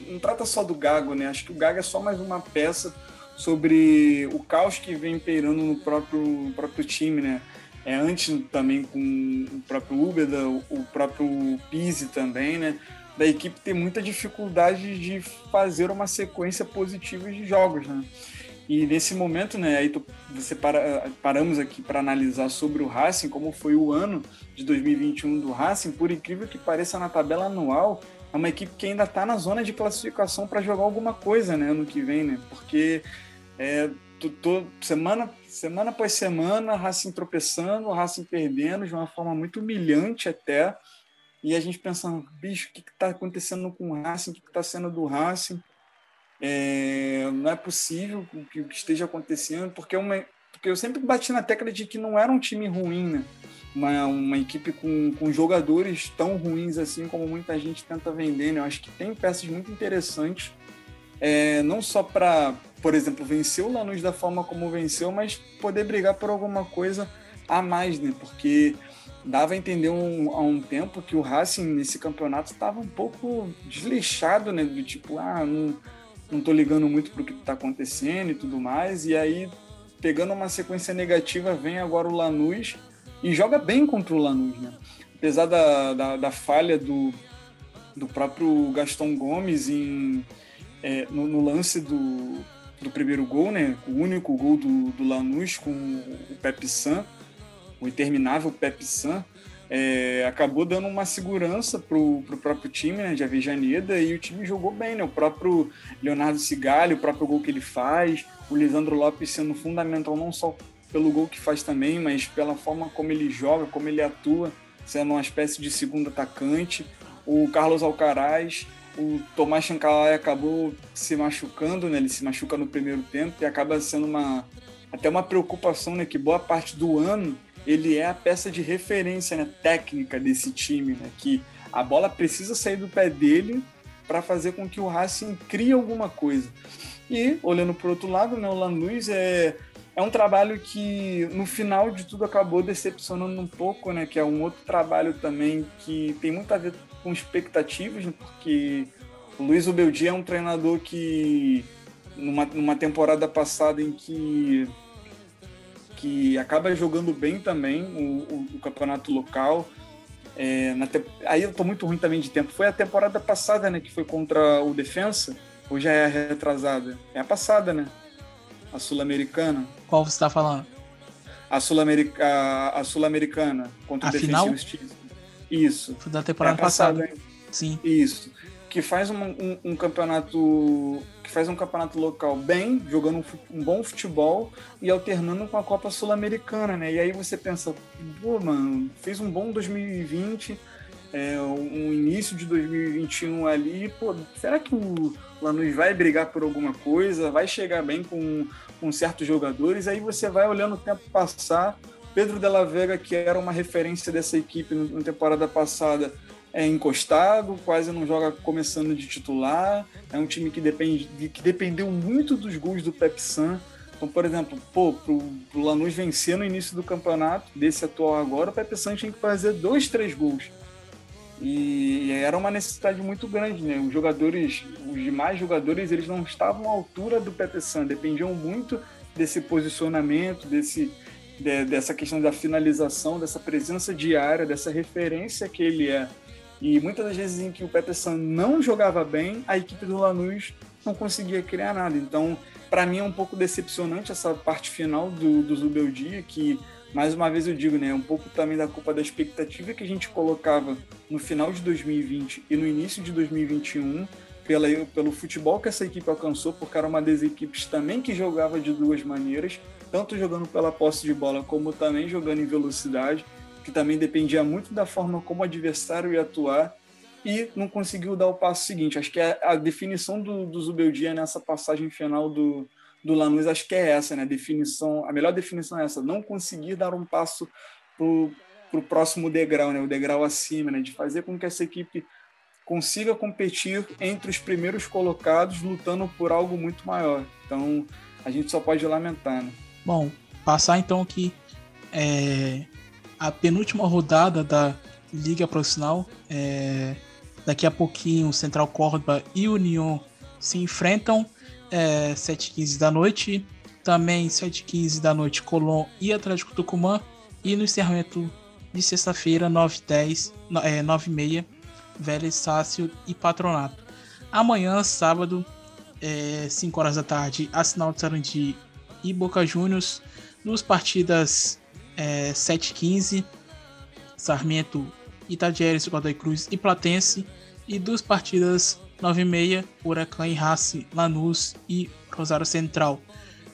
não trata só do Gago, né? Acho que o Gago é só mais uma peça sobre o caos que vem imperando no próprio, no próprio time, né? é, antes também com o próprio Uber, o próprio Pise também, né? Da equipe ter muita dificuldade de fazer uma sequência positiva de jogos, né? E nesse momento, né, aí tu, você para, paramos aqui para analisar sobre o Racing, como foi o ano de 2021 do Racing, por incrível que pareça na tabela anual, é uma equipe que ainda está na zona de classificação para jogar alguma coisa, né, ano que vem, né? Porque é, tu, tu, semana semana após semana, Racing tropeçando, Racing perdendo de uma forma muito humilhante até. E a gente pensando, bicho, o que está acontecendo com o Racing? O que está sendo do Racing? É, não é possível que o que esteja acontecendo, porque, é uma, porque eu sempre bati na tecla de que não era um time ruim, né? Uma, uma equipe com, com jogadores tão ruins assim como muita gente tenta vender. Né? Eu acho que tem peças muito interessantes, é, não só para por exemplo, vencer o Lanús da forma como venceu, mas poder brigar por alguma coisa a mais, né? Porque dava a entender um, há um tempo que o Racing nesse campeonato estava um pouco desleixado, né? Do tipo, ah, não, não tô ligando muito pro que está acontecendo e tudo mais. E aí, pegando uma sequência negativa, vem agora o Lanús e joga bem contra o Lanús, né? Apesar da, da, da falha do, do próprio Gaston Gomes em, é, no, no, lance do, do primeiro gol, né? O único gol do, do Lanús com o Pepe San, o interminável Pepe San, é, acabou dando uma segurança pro, pro próprio time, né, de Avejaneda, e o time jogou bem, né? O próprio Leonardo Cigalli, o próprio gol que ele faz, o Lisandro Lopes sendo fundamental não só pelo gol que faz também, mas pela forma como ele joga, como ele atua, sendo uma espécie de segundo atacante. O Carlos Alcaraz, o Tomás Chancalay acabou se machucando, né? Ele se machuca no primeiro tempo e acaba sendo uma até uma preocupação, né? Que boa parte do ano ele é a peça de referência né, técnica desse time, né? Que a bola precisa sair do pé dele para fazer com que o Racing crie alguma coisa. E olhando para o outro lado, né? O Lanús é é um trabalho que no final de tudo acabou decepcionando um pouco, né? Que é um outro trabalho também que tem muito a ver com expectativas, né, porque o Luiz Ubeldi é um treinador que numa, numa temporada passada em que que acaba jogando bem também o, o, o campeonato local. É, te... Aí eu tô muito ruim também de tempo. Foi a temporada passada, né? Que foi contra o Defensa. Ou já é a retrasada? É a passada, né? A Sul-Americana. Qual você está falando? A Sul-Americana, a Sul-Americana contra a o final? Defensa Isso. Foi da temporada é passada. passada. Sim. Isso. Que faz um, um, um, campeonato que faz um campeonato local bem, jogando um, um bom futebol e alternando com a Copa Sul-Americana, né? E aí você pensa, pô, mano, fez um bom 2020, é, um início de 2021 ali, pô, será que o Lanús vai brigar por alguma coisa, vai chegar bem com, com certos jogadores, aí você vai olhando o tempo passar. Pedro Della Vega, que era uma referência dessa equipe na temporada passada, é encostado, quase não joga começando de titular. É um time que, depende, que dependeu muito dos gols do Pep San. Então, por exemplo, pô, pro, pro Lanús vencer no início do campeonato, desse atual agora, o Pep San tinha que fazer dois, três gols. E era uma necessidade muito grande, né? Os jogadores, os demais jogadores, eles não estavam à altura do Pepe San, dependiam muito desse posicionamento, desse, de, dessa questão da finalização, dessa presença diária, dessa referência que ele é. E muitas das vezes em que o Pepe San não jogava bem, a equipe do Lanús não conseguia criar nada. Então, para mim é um pouco decepcionante essa parte final do, do Zubeldia, que mais uma vez eu digo, né, um pouco também da culpa da expectativa que a gente colocava no final de 2020 e no início de 2021 pela, pelo futebol que essa equipe alcançou, porque era uma das equipes também que jogava de duas maneiras, tanto jogando pela posse de bola como também jogando em velocidade, que também dependia muito da forma como o adversário ia atuar e não conseguiu dar o passo seguinte. Acho que a, a definição do, do Zubeldia nessa passagem final do, do Lanús acho que é essa, né? A definição, a melhor definição é essa, não conseguir dar um passo para o próximo degrau, né? O degrau acima, né? De fazer com que essa equipe consiga competir entre os primeiros colocados, lutando por algo muito maior. Então, a gente só pode lamentar, né? Bom, passar então aqui é, a penúltima rodada da Liga Profissional. É, daqui a pouquinho, Central Córdoba e União se enfrentam é, 7h15 da noite. Também 7h15 da noite, Colón e Atlético Tucumã. E no encerramento de sexta-feira, 9h10, é, 9h30, Vélez Sácio e Patronato. Amanhã, sábado, é, 5 horas da tarde, Assinal de Sarandi e Boca Juniors. Duas partidas é, 7h15, Sarmento, Itagieres, Godoy Cruz e Platense. E duas partidas 9 e meia, Huracan e Racing, Lanús e Rosário Central.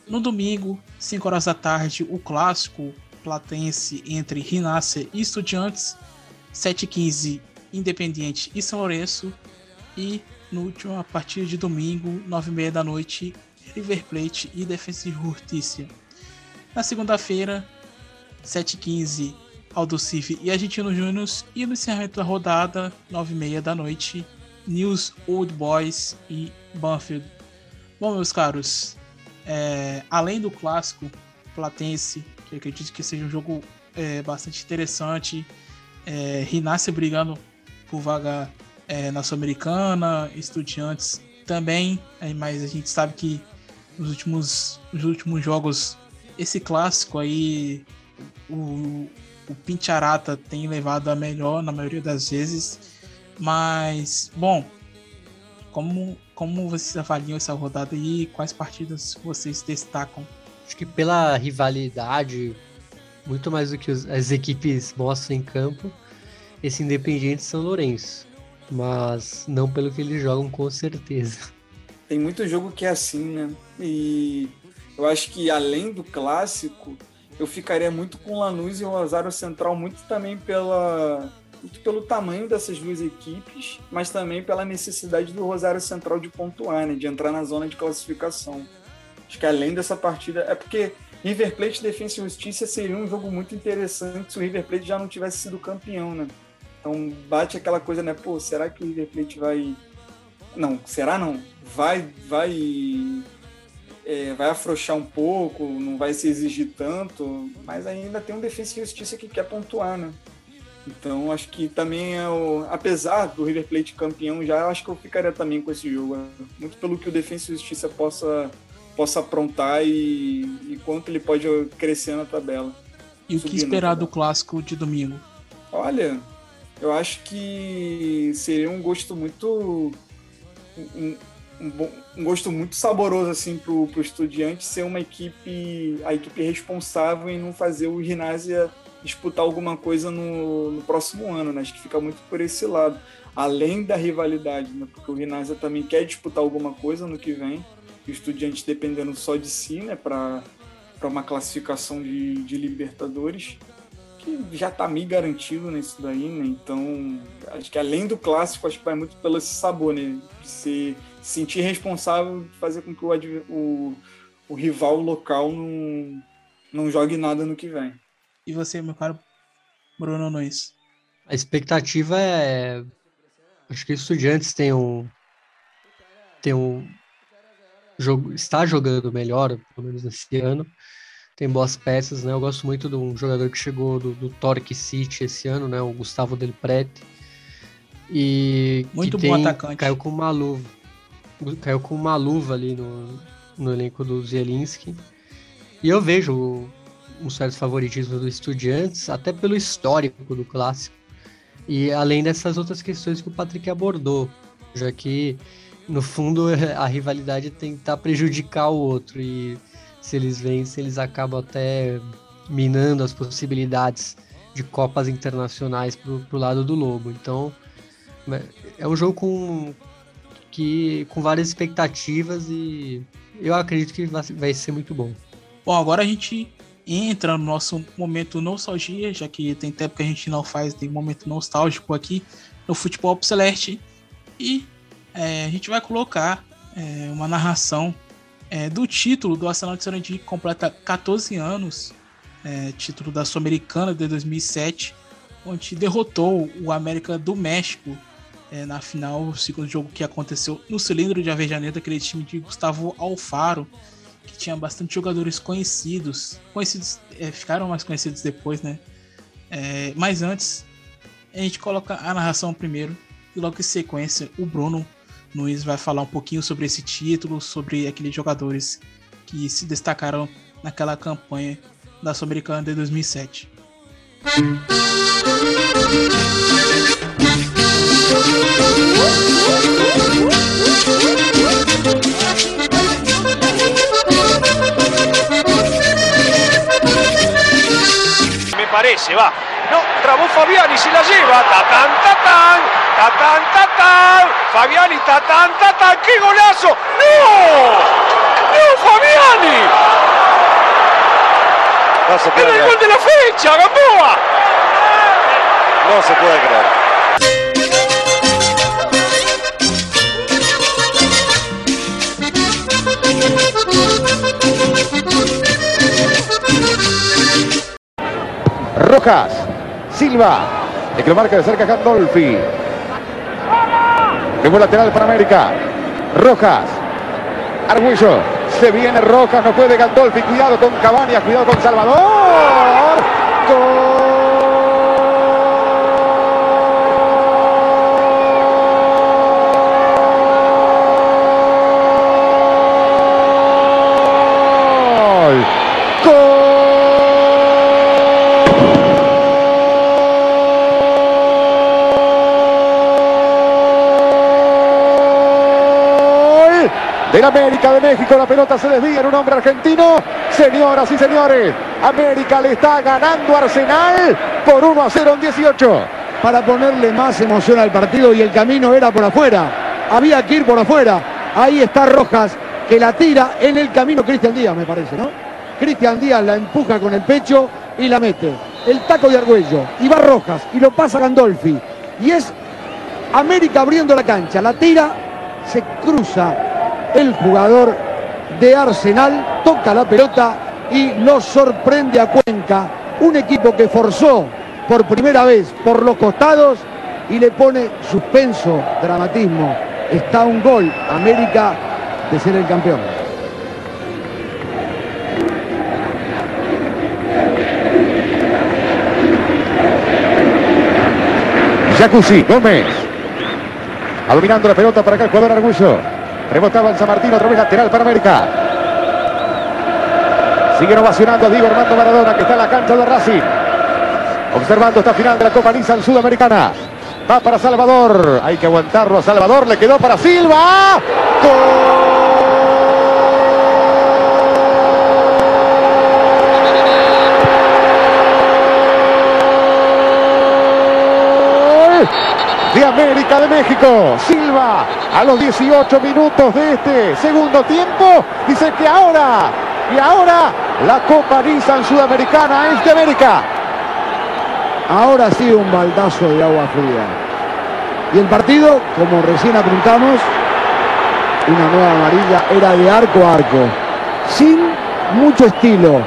No domingo, 5 horas da tarde, o clássico platense entre Rinácia e Estudiantes, 7h15, Independiente e São Lourenço. E no último, a partir de domingo, 9h30 da noite, River Plate e Defensa e Justiça. Na segunda-feira, 7h15, Aldo Civi e Argentino Júnior. E no encerramento da rodada, 9h30 da noite, News Old Boys e Banfield. Bom, meus caros, é, além do clássico Platense, que eu acredito que seja um jogo é, bastante interessante, é, Rinácia brigando por vaga é, na Sul-Americana, Estudiantes também, mas a gente sabe que nos últimos, nos últimos jogos, esse clássico aí, o, o Pincharata tem levado a melhor na maioria das vezes. Mas, bom, como, como vocês avaliam essa rodada e quais partidas vocês destacam? Acho que pela rivalidade, muito mais do que as equipes mostram em campo, esse Independiente São Lourenço. Mas não pelo que eles jogam, com certeza. Tem muito jogo que é assim, né? E eu acho que além do clássico, eu ficaria muito com Lanús e o Rosário Central, muito também pela muito pelo tamanho dessas duas equipes, mas também pela necessidade do Rosário Central de pontuar, né, de entrar na zona de classificação. Acho que além dessa partida, é porque River Plate, Defensa e Justiça seria um jogo muito interessante se o River Plate já não tivesse sido campeão, né? Então bate aquela coisa, né? Pô, será que o River Plate vai. Não, será não? Vai, vai, é, vai afrouxar um pouco, não vai se exigir tanto, mas ainda tem um Defensa e Justiça que quer pontuar, né? Então acho que também é o. Apesar do River Plate campeão já, eu acho que eu ficaria também com esse jogo. Né? Muito pelo que o Defensa e Justiça possa, possa aprontar e, e quanto ele pode crescer na tabela. E o que esperar do clássico de domingo? Olha, eu acho que seria um gosto muito. Um, um, um gosto muito saboroso assim pro, pro estudiante ser uma equipe a equipe responsável em não fazer o ginásio disputar alguma coisa no, no, próximo ano, né? Acho que fica muito por esse lado. Além da rivalidade, né? Porque o Ginásio também quer disputar alguma coisa no que vem. O estudiante dependendo só de si, né? Para uma classificação de, de Libertadores, que já está meio garantido nisso daí, né? Então, acho que além do clássico, acho que vai muito pelo esse sabor, né? De se sentir responsável de fazer com que o, o, o rival local não, não jogue nada no que vem. E você, meu caro Bruno Nunes? A expectativa é. Acho que o Estudiantes tem um. Tem um. Jogo, está jogando melhor, pelo menos esse ano. Tem boas peças, né? Eu gosto muito de um jogador que chegou do, do Torque City esse ano, né? O Gustavo Del Prete. E. Muito bom tem, atacante. Caiu com uma luva. Caiu com uma luva ali no, no elenco do Zielinski. E eu vejo um certo favoritismo do Estudiantes, até pelo histórico do clássico. E além dessas outras questões que o Patrick abordou, já que no fundo a rivalidade é tentar prejudicar o outro e se eles vencem, eles acabam até minando as possibilidades de copas internacionais pro, pro lado do Lobo. Então é um jogo com que com várias expectativas e eu acredito que vai, ser muito bom. Bom, agora a gente entra no nosso momento nostalgia, já que tem tempo que a gente não faz de momento nostálgico aqui no Futebol Celeste. E é, a gente vai colocar é, uma narração é, do título do Arsenal de Sarandi, que completa 14 anos, é, título da Sul-Americana de 2007, onde derrotou o América do México é, na final, o segundo jogo que aconteceu no cilindro de Avejaneira, aquele time de Gustavo Alfaro que tinha bastante jogadores conhecidos, conhecidos, é, ficaram mais conhecidos depois, né? É, mas antes, a gente coloca a narração primeiro e logo em sequência o Bruno Nunes vai falar um pouquinho sobre esse título, sobre aqueles jogadores que se destacaram naquela campanha da Sul-Americana de 2007. Parece, va. No, trabó Fabiani, se la lleva. Tatán, tatán, tatán, tatán. Fabiani, tatán, tatán. ¡Qué golazo! ¡No! ¡No, Fabiani! No se puede ¡Era el gol de la fecha, Gamboa! No se puede creer. Rojas, Silva, el que lo marca de cerca Gandolfi. Luego lateral para América. Rojas, Arguello, se viene Rojas, no puede Gandolfi, cuidado con Cabañas, cuidado con Salvador. El América de México, la pelota se desvía en un hombre argentino. Señoras y señores, América le está ganando Arsenal por 1 a 0 en 18. Para ponerle más emoción al partido y el camino era por afuera. Había que ir por afuera. Ahí está Rojas que la tira en el camino Cristian Díaz, me parece, ¿no? Cristian Díaz la empuja con el pecho y la mete. El taco de Argüello. Y va Rojas y lo pasa Gandolfi. Y es América abriendo la cancha. La tira, se cruza el jugador de Arsenal, toca la pelota y lo sorprende a Cuenca. Un equipo que forzó por primera vez por los costados y le pone suspenso, dramatismo. Está un gol. América de ser el campeón. Jacuzzi, Gómez. Dominando la pelota para acá el jugador Argullo. Rebotaba en San Martín, otra vez lateral para América. Sigue ovacionando Diego Armando Maradona, que está en la cancha de Racing. Observando esta final de la Copa Nissan Sudamericana. Va para Salvador. Hay que aguantarlo a Salvador. Le quedó para Silva. Gol de México. Silva a los 18 minutos de este segundo tiempo. Dice que ahora, y ahora la Copa Nissan Sudamericana es de América. Ahora sí un baldazo de agua fría. Y el partido, como recién apuntamos, una nueva amarilla, era de arco a arco. Sin mucho estilo,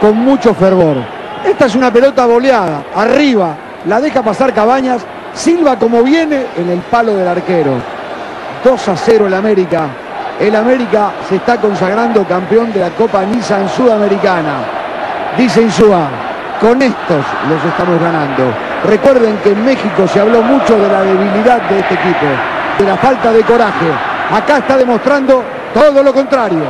con mucho fervor. Esta es una pelota boleada, arriba, la deja pasar Cabañas, Silva como viene en el palo del arquero. 2 a 0 el América. El América se está consagrando campeón de la Copa Nissan Sudamericana. Dice Insúa, con estos los estamos ganando. Recuerden que en México se habló mucho de la debilidad de este equipo, de la falta de coraje. Acá está demostrando todo lo contrario.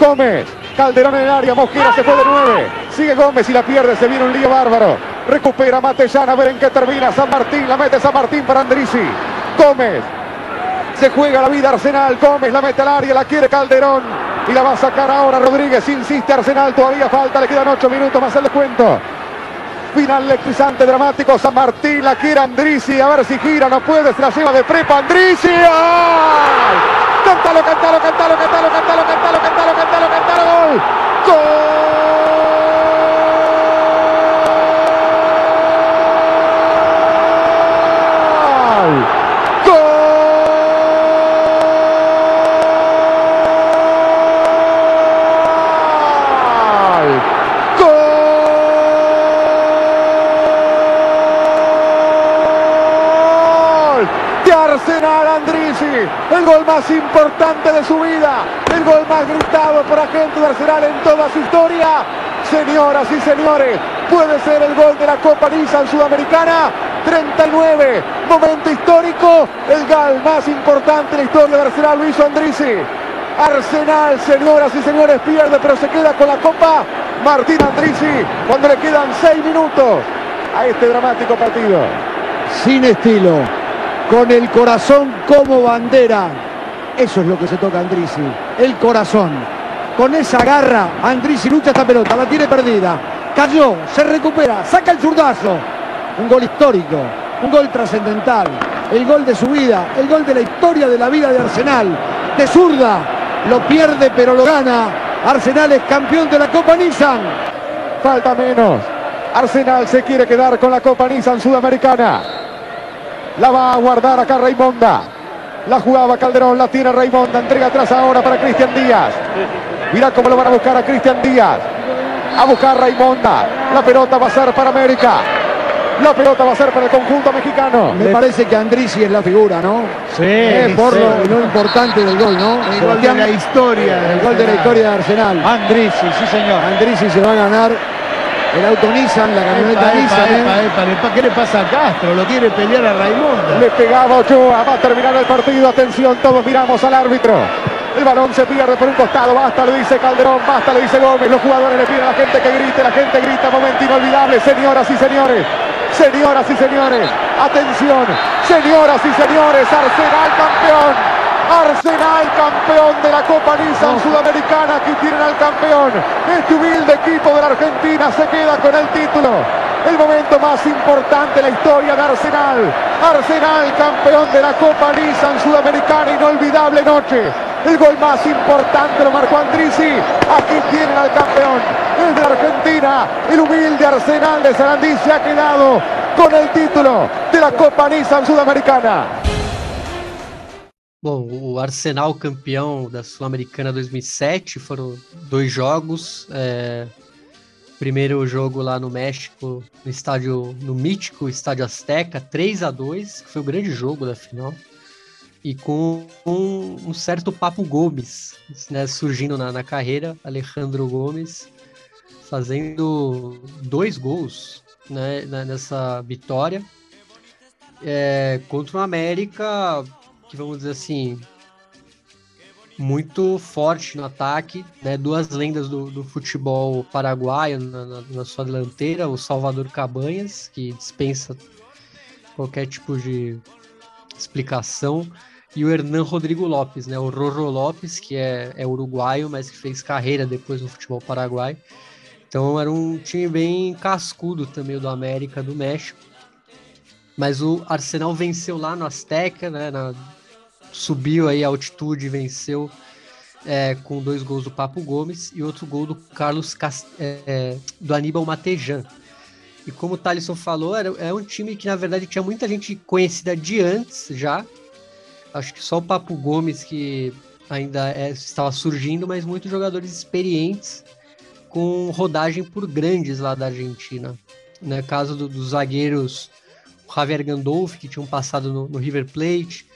Gómez, Calderón en el área, Mosquera se fue de nueve. Sigue Gómez y la pierde, se viene un lío bárbaro. Recupera Matellana, a ver en qué termina. San Martín, la mete San Martín para Andrisi. Gómez, se juega la vida Arsenal. Gómez la mete al área, la quiere Calderón. Y la va a sacar ahora Rodríguez. Insiste Arsenal, todavía falta, le quedan ocho minutos más el descuento. Final electrizante, dramático. San Martín la quiere Andrisi. A ver si gira, no puede, se la lleva de prepa Andrisi. ¡Ay! Cántalo, cántalo, cántalo, cántalo, cántalo, cántalo, cántalo, cántalo, cántalo, gol. ¡Gol! El gol más importante de su vida, el gol más gritado por agente de Arsenal en toda su historia. Señoras y señores, puede ser el gol de la Copa Nissan Sudamericana. 39, momento histórico, el gol más importante en la historia de Arsenal hizo Andrisi. Arsenal, señoras y señores, pierde, pero se queda con la Copa. Martín Andrisi, cuando le quedan seis minutos a este dramático partido. Sin estilo, con el corazón como bandera. Eso es lo que se toca Andrisi, el corazón. Con esa garra, Andrisi lucha esta pelota, la tiene perdida. Cayó, se recupera, saca el zurdazo. Un gol histórico, un gol trascendental, el gol de su vida, el gol de la historia de la vida de Arsenal. De zurda, lo pierde pero lo gana. Arsenal es campeón de la Copa Nissan. Falta menos. Arsenal se quiere quedar con la Copa Nissan Sudamericana. La va a guardar acá Raimonda. La jugaba Calderón, la tiene Raimonda. Entrega atrás ahora para Cristian Díaz. Mira cómo lo van a buscar a Cristian Díaz. A buscar Raimonda. La pelota va a ser para América. La pelota va a ser para el conjunto mexicano. Me parece que Andrisi es la figura, ¿no? Sí, Es por sí. lo, lo importante del gol, ¿no? El gol de la historia. El gol de la historia de Arsenal. Andrisi, sí señor. Andrisi se va a ganar el auto Nissan, la camioneta Epa, epa, Nissan. ¿eh? epa, epa, epa. ¿Qué le pasa a Castro? Lo quiere pelear a Raimundo. Le pegaba Ochoa, va a terminar el partido. Atención, todos miramos al árbitro. El balón se pierde por un costado. Basta, le dice Calderón. Basta, le dice Gómez. Los jugadores le piden a la gente que grite. La gente grita. Momento inolvidable. Señoras y señores. Señoras y señores. Atención. Señoras y señores. Arsenal campeón. Arsenal campeón de la Copa Nissan Sudamericana. Aquí tienen al campeón. Este humilde equipo de la Argentina se queda con el título. El momento más importante de la historia de Arsenal. Arsenal campeón de la Copa Nissan Sudamericana. Inolvidable noche. El gol más importante lo marcó Andrisi. Aquí tienen al campeón. Es de Argentina. El humilde Arsenal de Sarandí se ha quedado con el título de la Copa Nissan Sudamericana. Bom, o Arsenal campeão da Sul-Americana 2007 foram dois jogos. É, primeiro jogo lá no México, no estádio, no mítico Estádio Azteca, 3 a 2 que foi o grande jogo da final. E com um, um certo Papo Gomes, né, surgindo na, na carreira, Alejandro Gomes, fazendo dois gols né, nessa vitória. É, contra o América que vamos dizer assim, muito forte no ataque, né? Duas lendas do, do futebol paraguaio na, na, na, sua delanteira, o Salvador Cabanhas, que dispensa qualquer tipo de explicação, e o Hernan Rodrigo Lopes, né? O Rorro Lopes, que é, é uruguaio, mas que fez carreira depois no futebol paraguaio. Então era um time bem cascudo também do América do México. Mas o Arsenal venceu lá no Azteca, né? Na, subiu aí a altitude e venceu é, com dois gols do Papo Gomes e outro gol do Carlos Cast... É, é, do Aníbal Matejan. E como o Thalisson falou, era, é um time que na verdade tinha muita gente conhecida de antes já. Acho que só o Papo Gomes que ainda é, estava surgindo, mas muitos jogadores experientes com rodagem por grandes lá da Argentina. No né? caso do, dos zagueiros Javier Gandolfi, que tinham passado no, no River Plate,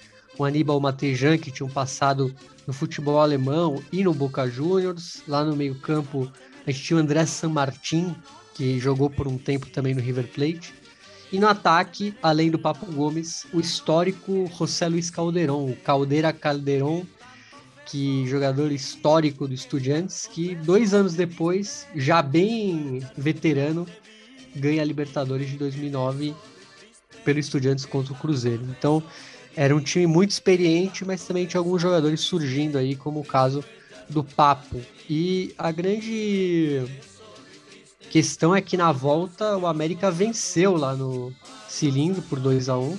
com Aníbal Matejan, que tinham passado no futebol alemão e no Boca Juniors. Lá no meio-campo, a gente tinha o André San Martin, que jogou por um tempo também no River Plate. E no ataque, além do Papo Gomes, o histórico José Luiz Calderon, o Caldeira Calderon, que jogador histórico do Estudiantes, que dois anos depois, já bem veterano, ganha a Libertadores de 2009 pelo Estudiantes contra o Cruzeiro. Então, era um time muito experiente, mas também tinha alguns jogadores surgindo aí, como o caso do Papo. E a grande questão é que na volta o América venceu lá no cilindro por 2 a 1 um,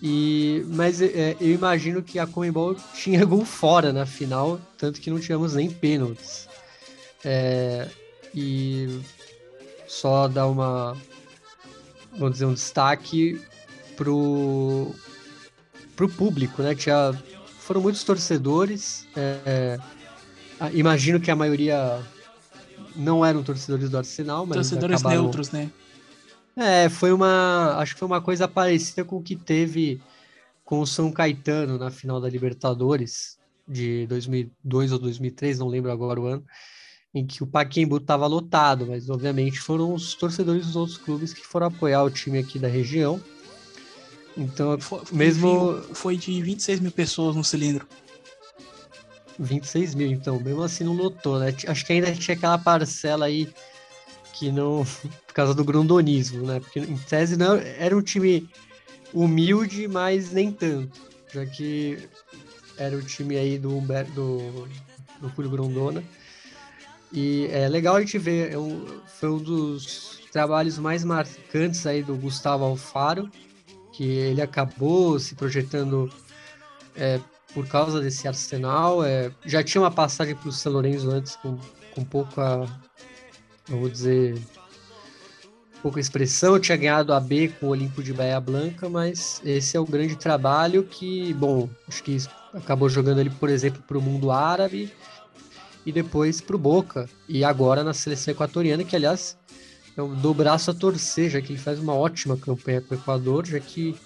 e mas é, eu imagino que a Comembol tinha gol fora na final, tanto que não tivemos nem pênaltis. É, e só dar uma vamos dizer um destaque pro para o público, né? Tinha, foram muitos torcedores. É, é, imagino que a maioria não eram torcedores do Arsenal, mas torcedores acabaram... neutros, né? É, foi uma, acho que foi uma coisa parecida com o que teve com o São Caetano na final da Libertadores de 2002 ou 2003, não lembro agora o ano, em que o Paquembu estava lotado, mas obviamente foram os torcedores dos outros clubes que foram apoiar o time aqui da região. Então, foi, mesmo. Foi de 26 mil pessoas no cilindro. 26 mil, então, mesmo assim não lotou, né? Acho que ainda tinha aquela parcela aí que não. por causa do grondonismo, né? Porque em tese não, era um time humilde, mas nem tanto. Já que era o time aí do Humberto, do, do Julio Grondona. E é legal a gente ver, é um, foi um dos trabalhos mais marcantes aí do Gustavo Alfaro, que ele acabou se projetando é, por causa desse Arsenal. É, já tinha uma passagem para o São Lourenço antes com, com pouca, vamos dizer, pouca expressão. tinha ganhado a B com o Olimpo de Bahia Blanca, mas esse é o grande trabalho que, bom, acho que acabou jogando ali, por exemplo, para o mundo árabe e depois para o Boca e agora na seleção equatoriana, que aliás eu dou o braço a torcer, já que ele faz uma ótima campanha com o Equador, já que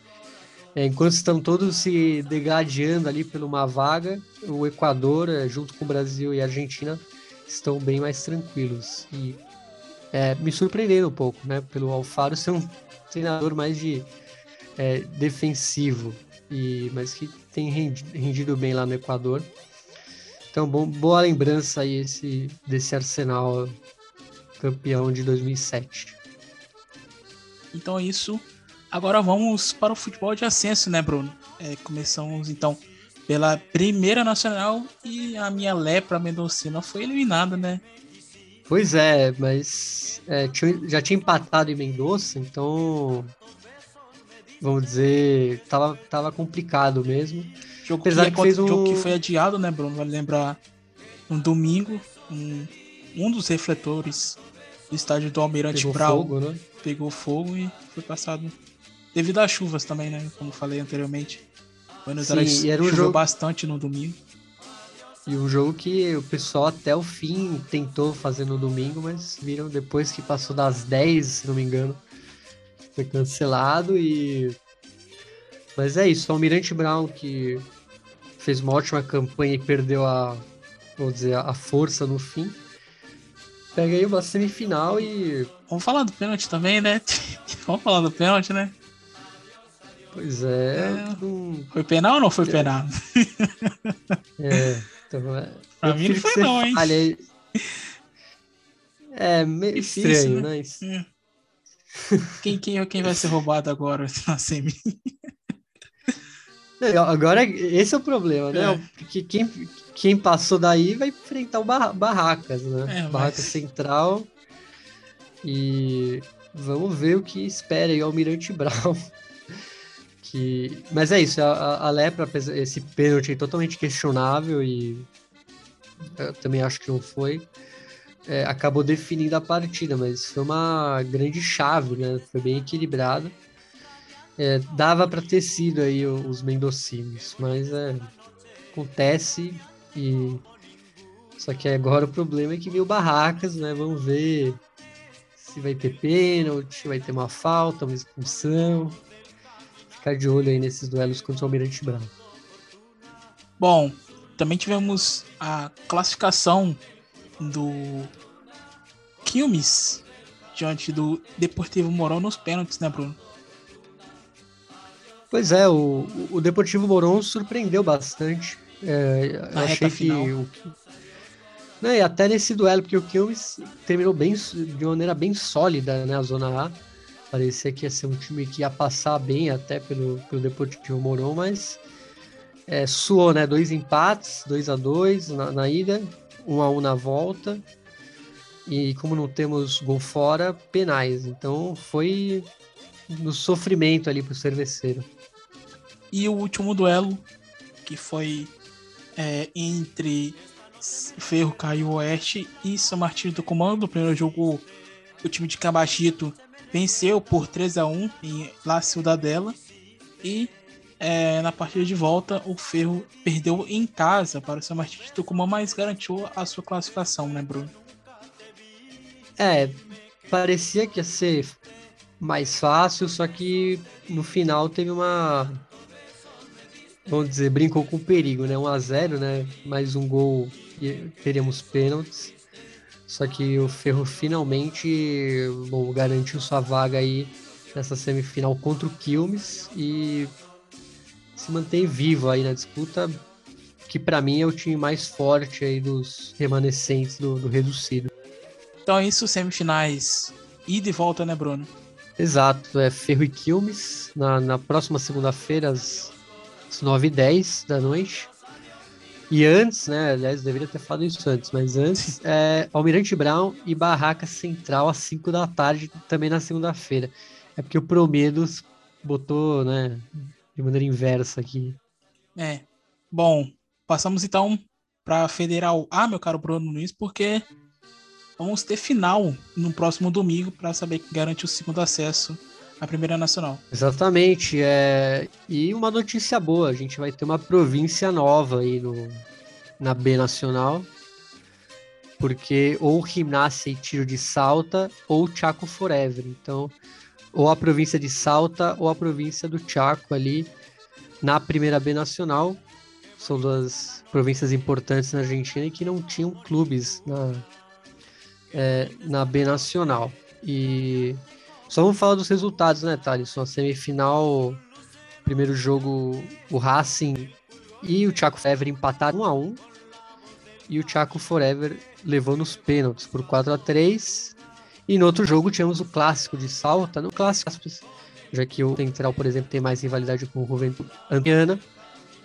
é, enquanto estão todos se degradando ali por uma vaga, o Equador, é, junto com o Brasil e a Argentina, estão bem mais tranquilos. E é, me surpreendendo um pouco, né? Pelo Alfaro ser um treinador mais de é, defensivo, e, mas que tem rendido bem lá no Equador. Então, bom, boa lembrança aí esse, desse Arsenal campeão de 2007. Então é isso. Agora vamos para o futebol de ascenso, né, Bruno? É, começamos então pela primeira nacional e a minha lepra Mendocina foi eliminada, né? Pois é, mas é, já tinha empatado em Mendoza, então vamos dizer, tava, tava complicado mesmo. Jogo Apesar que, que fez um jogo que foi adiado, né, Bruno? Vale lembrar um domingo, um, um dos refletores do estádio do Almirante pegou Brau fogo, né? pegou fogo e foi passado devido às chuvas também, né? Como falei anteriormente. Buenos Sim, Aires era um choveu jogo... bastante no domingo. E um jogo que o pessoal até o fim tentou fazer no domingo, mas viram depois que passou das 10, se não me engano, foi cancelado e. Mas é isso, o Almirante Brown que fez uma ótima campanha e perdeu a, vou dizer, a força no fim. Pega aí uma semifinal e. Vamos falar do pênalti também, né? Vamos falar do pênalti, né? Pois é. é... Foi penal ou não foi penal? É. Então, é... pra mim não foi não, hein? Aí. É meio Difícil, estranho, né? né? Quem, quem, quem vai ser roubado agora na semi? Agora, esse é o problema, né? É. Porque quem, quem passou daí vai enfrentar o Barracas, né? É, Barracas mas... Central. E vamos ver o que espera aí o Almirante Brown. que... Mas é isso, a, a Lepra, esse pênalti totalmente questionável e eu também acho que não foi. É, acabou definindo a partida, mas foi uma grande chave, né? Foi bem equilibrado. É, dava para ter sido aí os mendocinos, mas é, acontece e só que agora o problema é que veio barracas, né? Vamos ver se vai ter pênalti, vai ter uma falta, uma expulsão. Ficar de olho aí nesses duelos contra o Almirante Brown. Bom, também tivemos a classificação do Quilmes diante do Deportivo Morão nos pênaltis, né, Bruno? Pois é, o, o Deportivo Morão surpreendeu bastante. É, eu achei que o, né, até nesse duelo, porque o Quilmes terminou bem, de maneira bem sólida né, a Zona A. Parecia que ia ser um time que ia passar bem até pelo, pelo Deportivo Morão, mas é, suou, né? Dois empates, 2 a 2 na, na ida, 1 um a 1 um na volta. E como não temos gol fora, penais. Então foi no sofrimento ali pro cerveceiro. E o último duelo, que foi é, entre Ferro Caio Oeste e São Martinho do Comando. O primeiro jogo, o time de Cabachito venceu por 3 a 1 em La Ciudadela. E é, na partida de volta, o Ferro perdeu em casa para o São Martinho de Tucumã, mas garantiu a sua classificação, né, Bruno? É, parecia que ia ser mais fácil, só que no final teve uma vamos dizer, brincou com perigo, né? 1 a 0 né? Mais um gol e teríamos pênaltis. Só que o Ferro finalmente bom, garantiu sua vaga aí nessa semifinal contra o Quilmes e se mantém vivo aí na disputa, que para mim é o time mais forte aí dos remanescentes do, do reducido. Então é isso, semifinais ida e volta, né, Bruno? Exato, é Ferro e Quilmes na, na próxima segunda-feira às 9h10 da noite. E antes, né? Aliás, deveria ter falado isso antes, mas antes, é Almirante Brown e Barraca Central às 5 da tarde, também na segunda-feira. É porque o Promedos botou, né, de maneira inversa aqui. É. Bom, passamos então para Federal A, meu caro Bruno Nunes, porque vamos ter final no próximo domingo para saber quem garante o segundo acesso a Primeira Nacional. Exatamente. É... E uma notícia boa, a gente vai ter uma província nova aí no... na B Nacional. Porque ou Gimnasia e Tiro de Salta ou Chaco Forever. Então, ou a província de Salta ou a província do Chaco ali na primeira B Nacional. São duas províncias importantes na Argentina e que não tinham clubes na, é, na B Nacional. E só vamos falar dos resultados, né, Thales? A semifinal, primeiro jogo, o Racing e o Chaco Forever empataram 1 a 1 e o Chaco Forever levou nos pênaltis por 4 a 3 E no outro jogo tínhamos o clássico de Salta, no clássico, já que o Central, por exemplo, tem mais rivalidade com o Juventude Ampiana.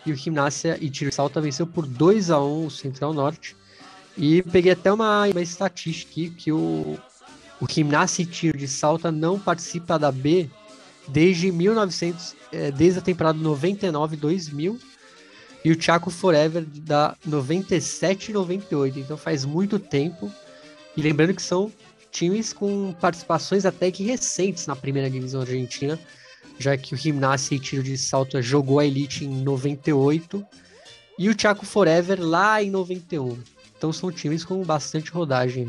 e o Gimnasia e Tiro Salta venceu por 2 a 1 o Central Norte. E peguei até uma, uma estatística aqui que o, o Gimnasia e Tiro de Salta não participa da B desde 1900, é, desde a temporada 99-2000 e o Chaco Forever da 97 e 98. Então faz muito tempo. E lembrando que são times com participações até que recentes na primeira divisão argentina, já que o Gimnasia e Tiro de Salto jogou a Elite em 98 e o Chaco Forever lá em 91. Então são times com bastante rodagem.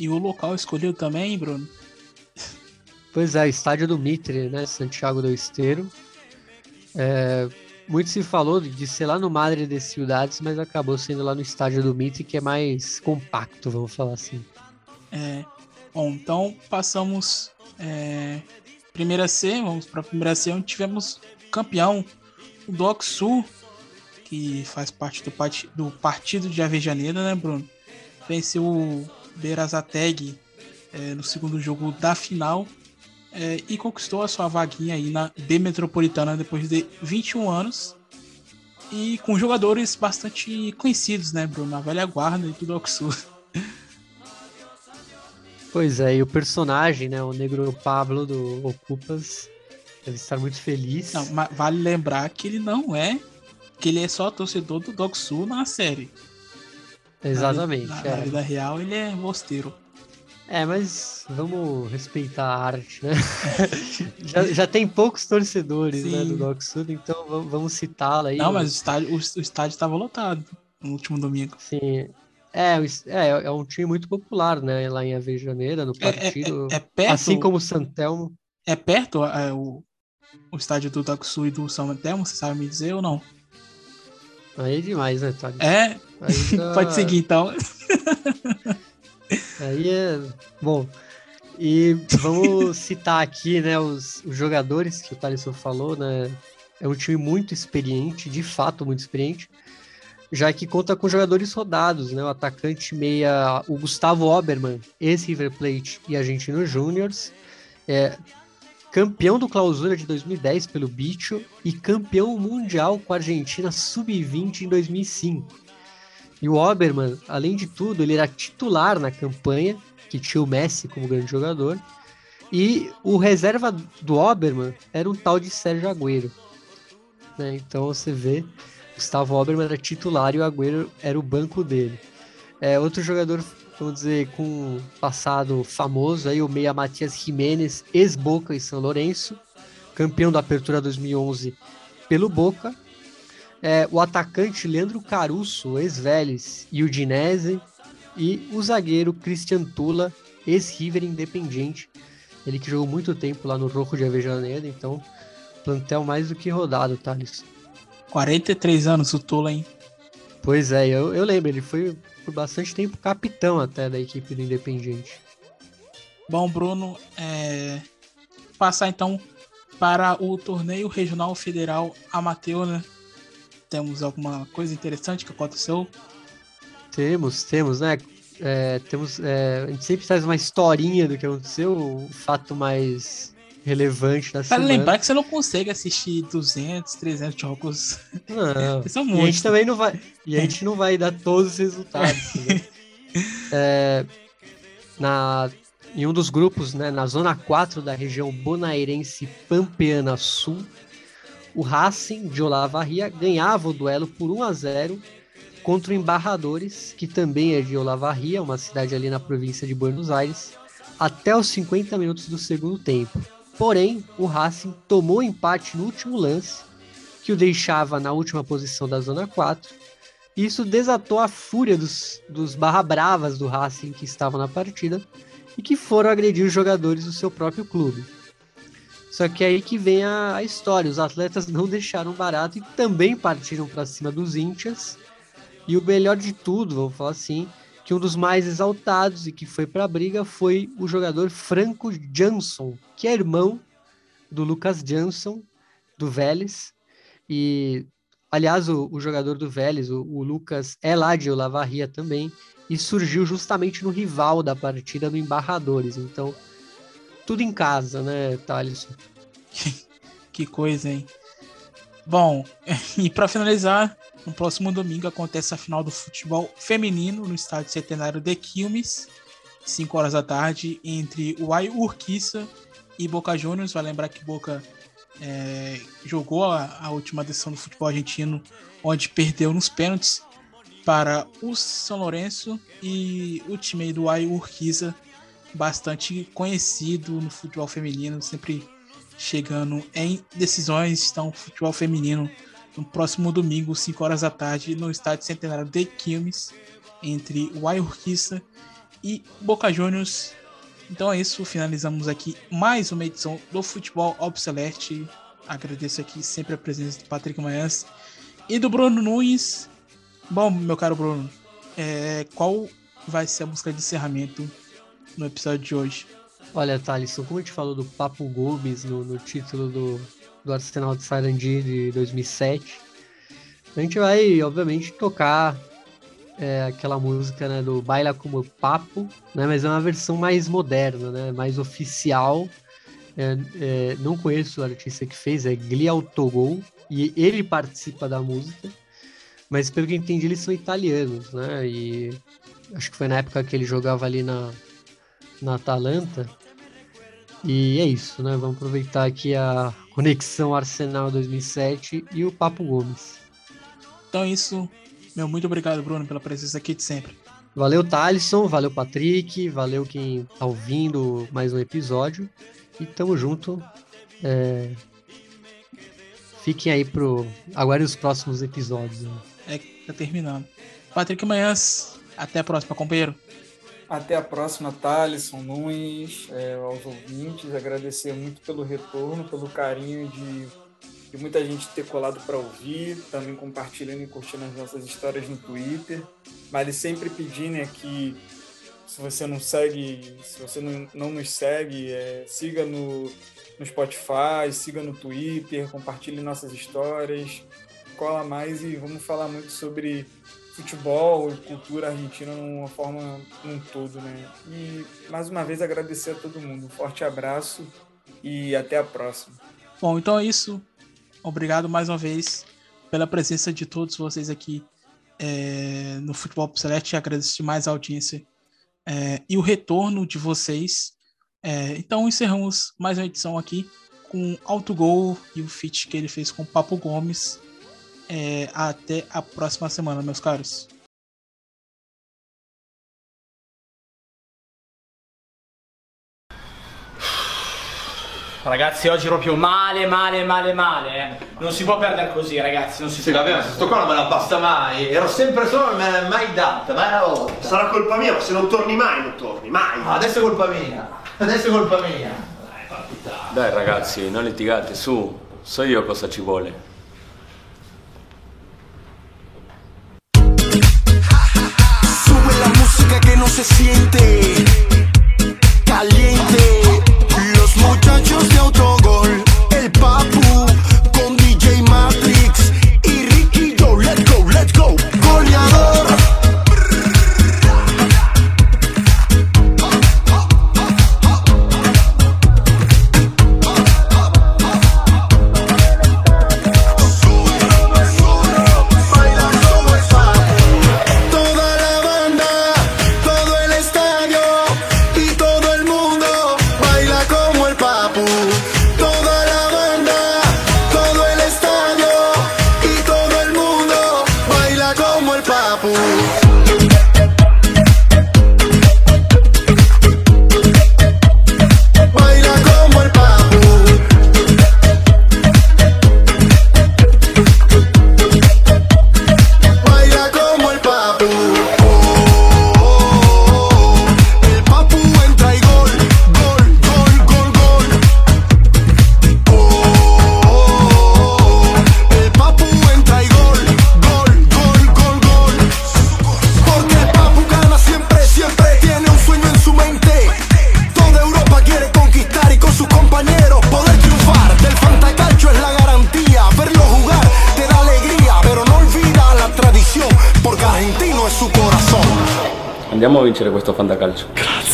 E o local escolhido também, Bruno? Pois é, estádio do Mitre, né? Santiago do Esteiro. É, muito se falou de ser lá no Madre de Ciudades, mas acabou sendo lá no estádio do Mitre, que é mais compacto, vamos falar assim. É, bom, então passamos é, primeira C, vamos para a primeira C, onde tivemos campeão, o Doc Sul, que faz parte do, do partido de Avejaneira, né, Bruno? Venceu o Berazateg é, no segundo jogo da final é, e conquistou a sua vaguinha aí na B Metropolitana depois de 21 anos e com jogadores bastante conhecidos, né, Bruno? A velha guarda e tudo Sul. Pois é, e o personagem, né, o negro Pablo do Ocupas, deve estar muito feliz. Não, vale lembrar que ele não é, que ele é só torcedor do Doc Sul na série. Exatamente. Na, na, é. na vida real ele é mosteiro. É, mas vamos respeitar a arte, né? já, já tem poucos torcedores né, do Doc Sul, então vamos, vamos citá-lo aí. Não, mas o estádio, o, estádio estava lotado no último domingo. Sim, é, é, é um time muito popular, né? Lá em Avejaneira, no partido. É, é, é perto, assim como o Santelmo. É perto é, o, o estádio do Takusu e do São Antelmo, você sabe me dizer ou não? Aí é demais, né, Thales? É? Já... Pode seguir então. Aí é. Bom. E vamos citar aqui, né, os, os jogadores que o Thaleson falou, né? É um time muito experiente, de fato muito experiente já que conta com jogadores rodados, né? O atacante meia, o Gustavo Oberman, ex-River Plate e Argentino Júniors, é campeão do Clausura de 2010 pelo Bicho e campeão mundial com a Argentina sub-20 em 2005. E o Oberman, além de tudo, ele era titular na campanha, que tinha o Messi como grande jogador, e o reserva do Oberman era um tal de Sérgio Agüero. Né? Então você vê Gustavo Oberman era titular e o Agüero era o banco dele. É, outro jogador, vamos dizer, com passado famoso, aí, o meia Matias Jiménez, ex-Boca e São Lourenço, campeão da Apertura 2011 pelo Boca. É, o atacante Leandro Caruso, ex-Vélez e o Dinese. E o zagueiro Christian Tula, ex-River Independente. Ele que jogou muito tempo lá no Rojo de Avejaneira, então plantel mais do que rodado, Thales. 43 anos o Tula, hein? Pois é, eu, eu lembro, ele foi por bastante tempo capitão até da equipe do Independiente. Bom, Bruno, é... passar então para o torneio regional federal amateur, né? Temos alguma coisa interessante que aconteceu? Temos, temos, né? É, temos, é, a gente sempre traz uma historinha do que aconteceu, o fato mais relevante da semana. Para lembrar que você não consegue assistir 200, 300 jogos. Não. São muitos. E a gente também não vai, e a gente não vai dar todos os resultados. né? é, na, em um dos grupos, né, na zona 4 da região bonairense Pampeana Sul, o Racing de Olavarria ganhava o duelo por 1 a 0 contra o Embarradores, que também é de Olavarria, uma cidade ali na província de Buenos Aires, até os 50 minutos do segundo tempo. Porém, o Racing tomou empate no último lance, que o deixava na última posição da Zona 4. E isso desatou a fúria dos, dos barra bravas do Racing que estavam na partida e que foram agredir os jogadores do seu próprio clube. Só que é aí que vem a, a história. Os atletas não deixaram barato e também partiram para cima dos Índias. E o melhor de tudo, vamos falar assim, que um dos mais exaltados e que foi para a briga foi o jogador Franco Jansson, que é irmão do Lucas Jansson, do Vélez. E, aliás, o, o jogador do Vélez, o, o, Lucas, é lá de Olavarria também, e surgiu justamente no rival da partida, no Embarradores. Então, tudo em casa, né, Thaleson? que coisa, hein? Bom, e para finalizar, no próximo domingo acontece a final do futebol feminino no estádio centenário de Quilmes, 5 horas da tarde, entre o Urquiza e Boca Juniors. Vai lembrar que Boca é, jogou a, a, última decisão do futebol argentino, onde perdeu nos pênaltis para o São Lourenço e o time do Ai Urquiza, bastante conhecido no futebol feminino, sempre chegando em decisões. Então, futebol feminino no próximo domingo, 5 horas da tarde, no estádio centenário de Quilmes, entre o Ai Urquiza e Boca Juniors. Então é isso, finalizamos aqui mais uma edição do Futebol Obsolete. Agradeço aqui sempre a presença do Patrick Manhãs e do Bruno Nunes. Bom, meu caro Bruno, é, qual vai ser a música de encerramento no episódio de hoje? Olha, Thalisson, como a gente falou do Papo Gomes no, no título do, do Arsenal de Sarandi de 2007, a gente vai, obviamente, tocar é aquela música né, do Baila Como Papo, né, mas é uma versão mais moderna, né, mais oficial. É, é, não conheço o artista que fez, é Glial Togol, e ele participa da música, mas pelo que entendi, eles são italianos, né? E acho que foi na época que ele jogava ali na, na Atalanta. E é isso, né? Vamos aproveitar aqui a conexão Arsenal 2007 e o Papo Gomes. Então é isso, meu, muito obrigado, Bruno, pela presença aqui de sempre. Valeu, Thalisson, valeu, Patrick, valeu quem tá ouvindo mais um episódio. E tamo junto. É... Fiquem aí pro. Aguardem os próximos episódios. Né? É, tá terminando. Patrick Manhãs, até a próxima, companheiro. Até a próxima, Thalisson, Nunes, é, aos ouvintes. Agradecer muito pelo retorno, pelo carinho de de muita gente ter colado para ouvir, também compartilhando e curtindo as nossas histórias no Twitter. Mas sempre pedindo aqui, se você não segue, se você não, não nos segue, é, siga no, no Spotify, siga no Twitter, compartilhe nossas histórias, cola mais e vamos falar muito sobre futebol e cultura argentina numa forma num todo, né? E mais uma vez agradecer a todo mundo. Um forte abraço e até a próxima. Bom, então é isso. Obrigado mais uma vez pela presença de todos vocês aqui é, no Futebol Select. Agradeço demais a audiência é, e o retorno de vocês. É, então encerramos mais uma edição aqui com Autogol e o feat que ele fez com Papo Gomes. É, até a próxima semana, meus caros. Ragazzi, oggi proprio male, male, male, male. Eh. Non si può perdere così, ragazzi. Non si sì, può. vabbè, sto qua non me la basta mai. Ero sempre solo, non me l'ha mai data, mai una volta. Sarà colpa mia, ma se non torni mai, non torni mai. Ah, adesso è colpa mia. Adesso è colpa mia. Dai, ragazzi, non litigate, su. So io cosa ci vuole. Que no se siente. Caliente. muchachos de autogol, el papu con DJ Matrix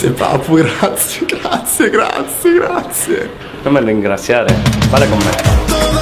Grazie Papu, grazie, grazie, grazie, grazie. Non me ringraziare, fare con me.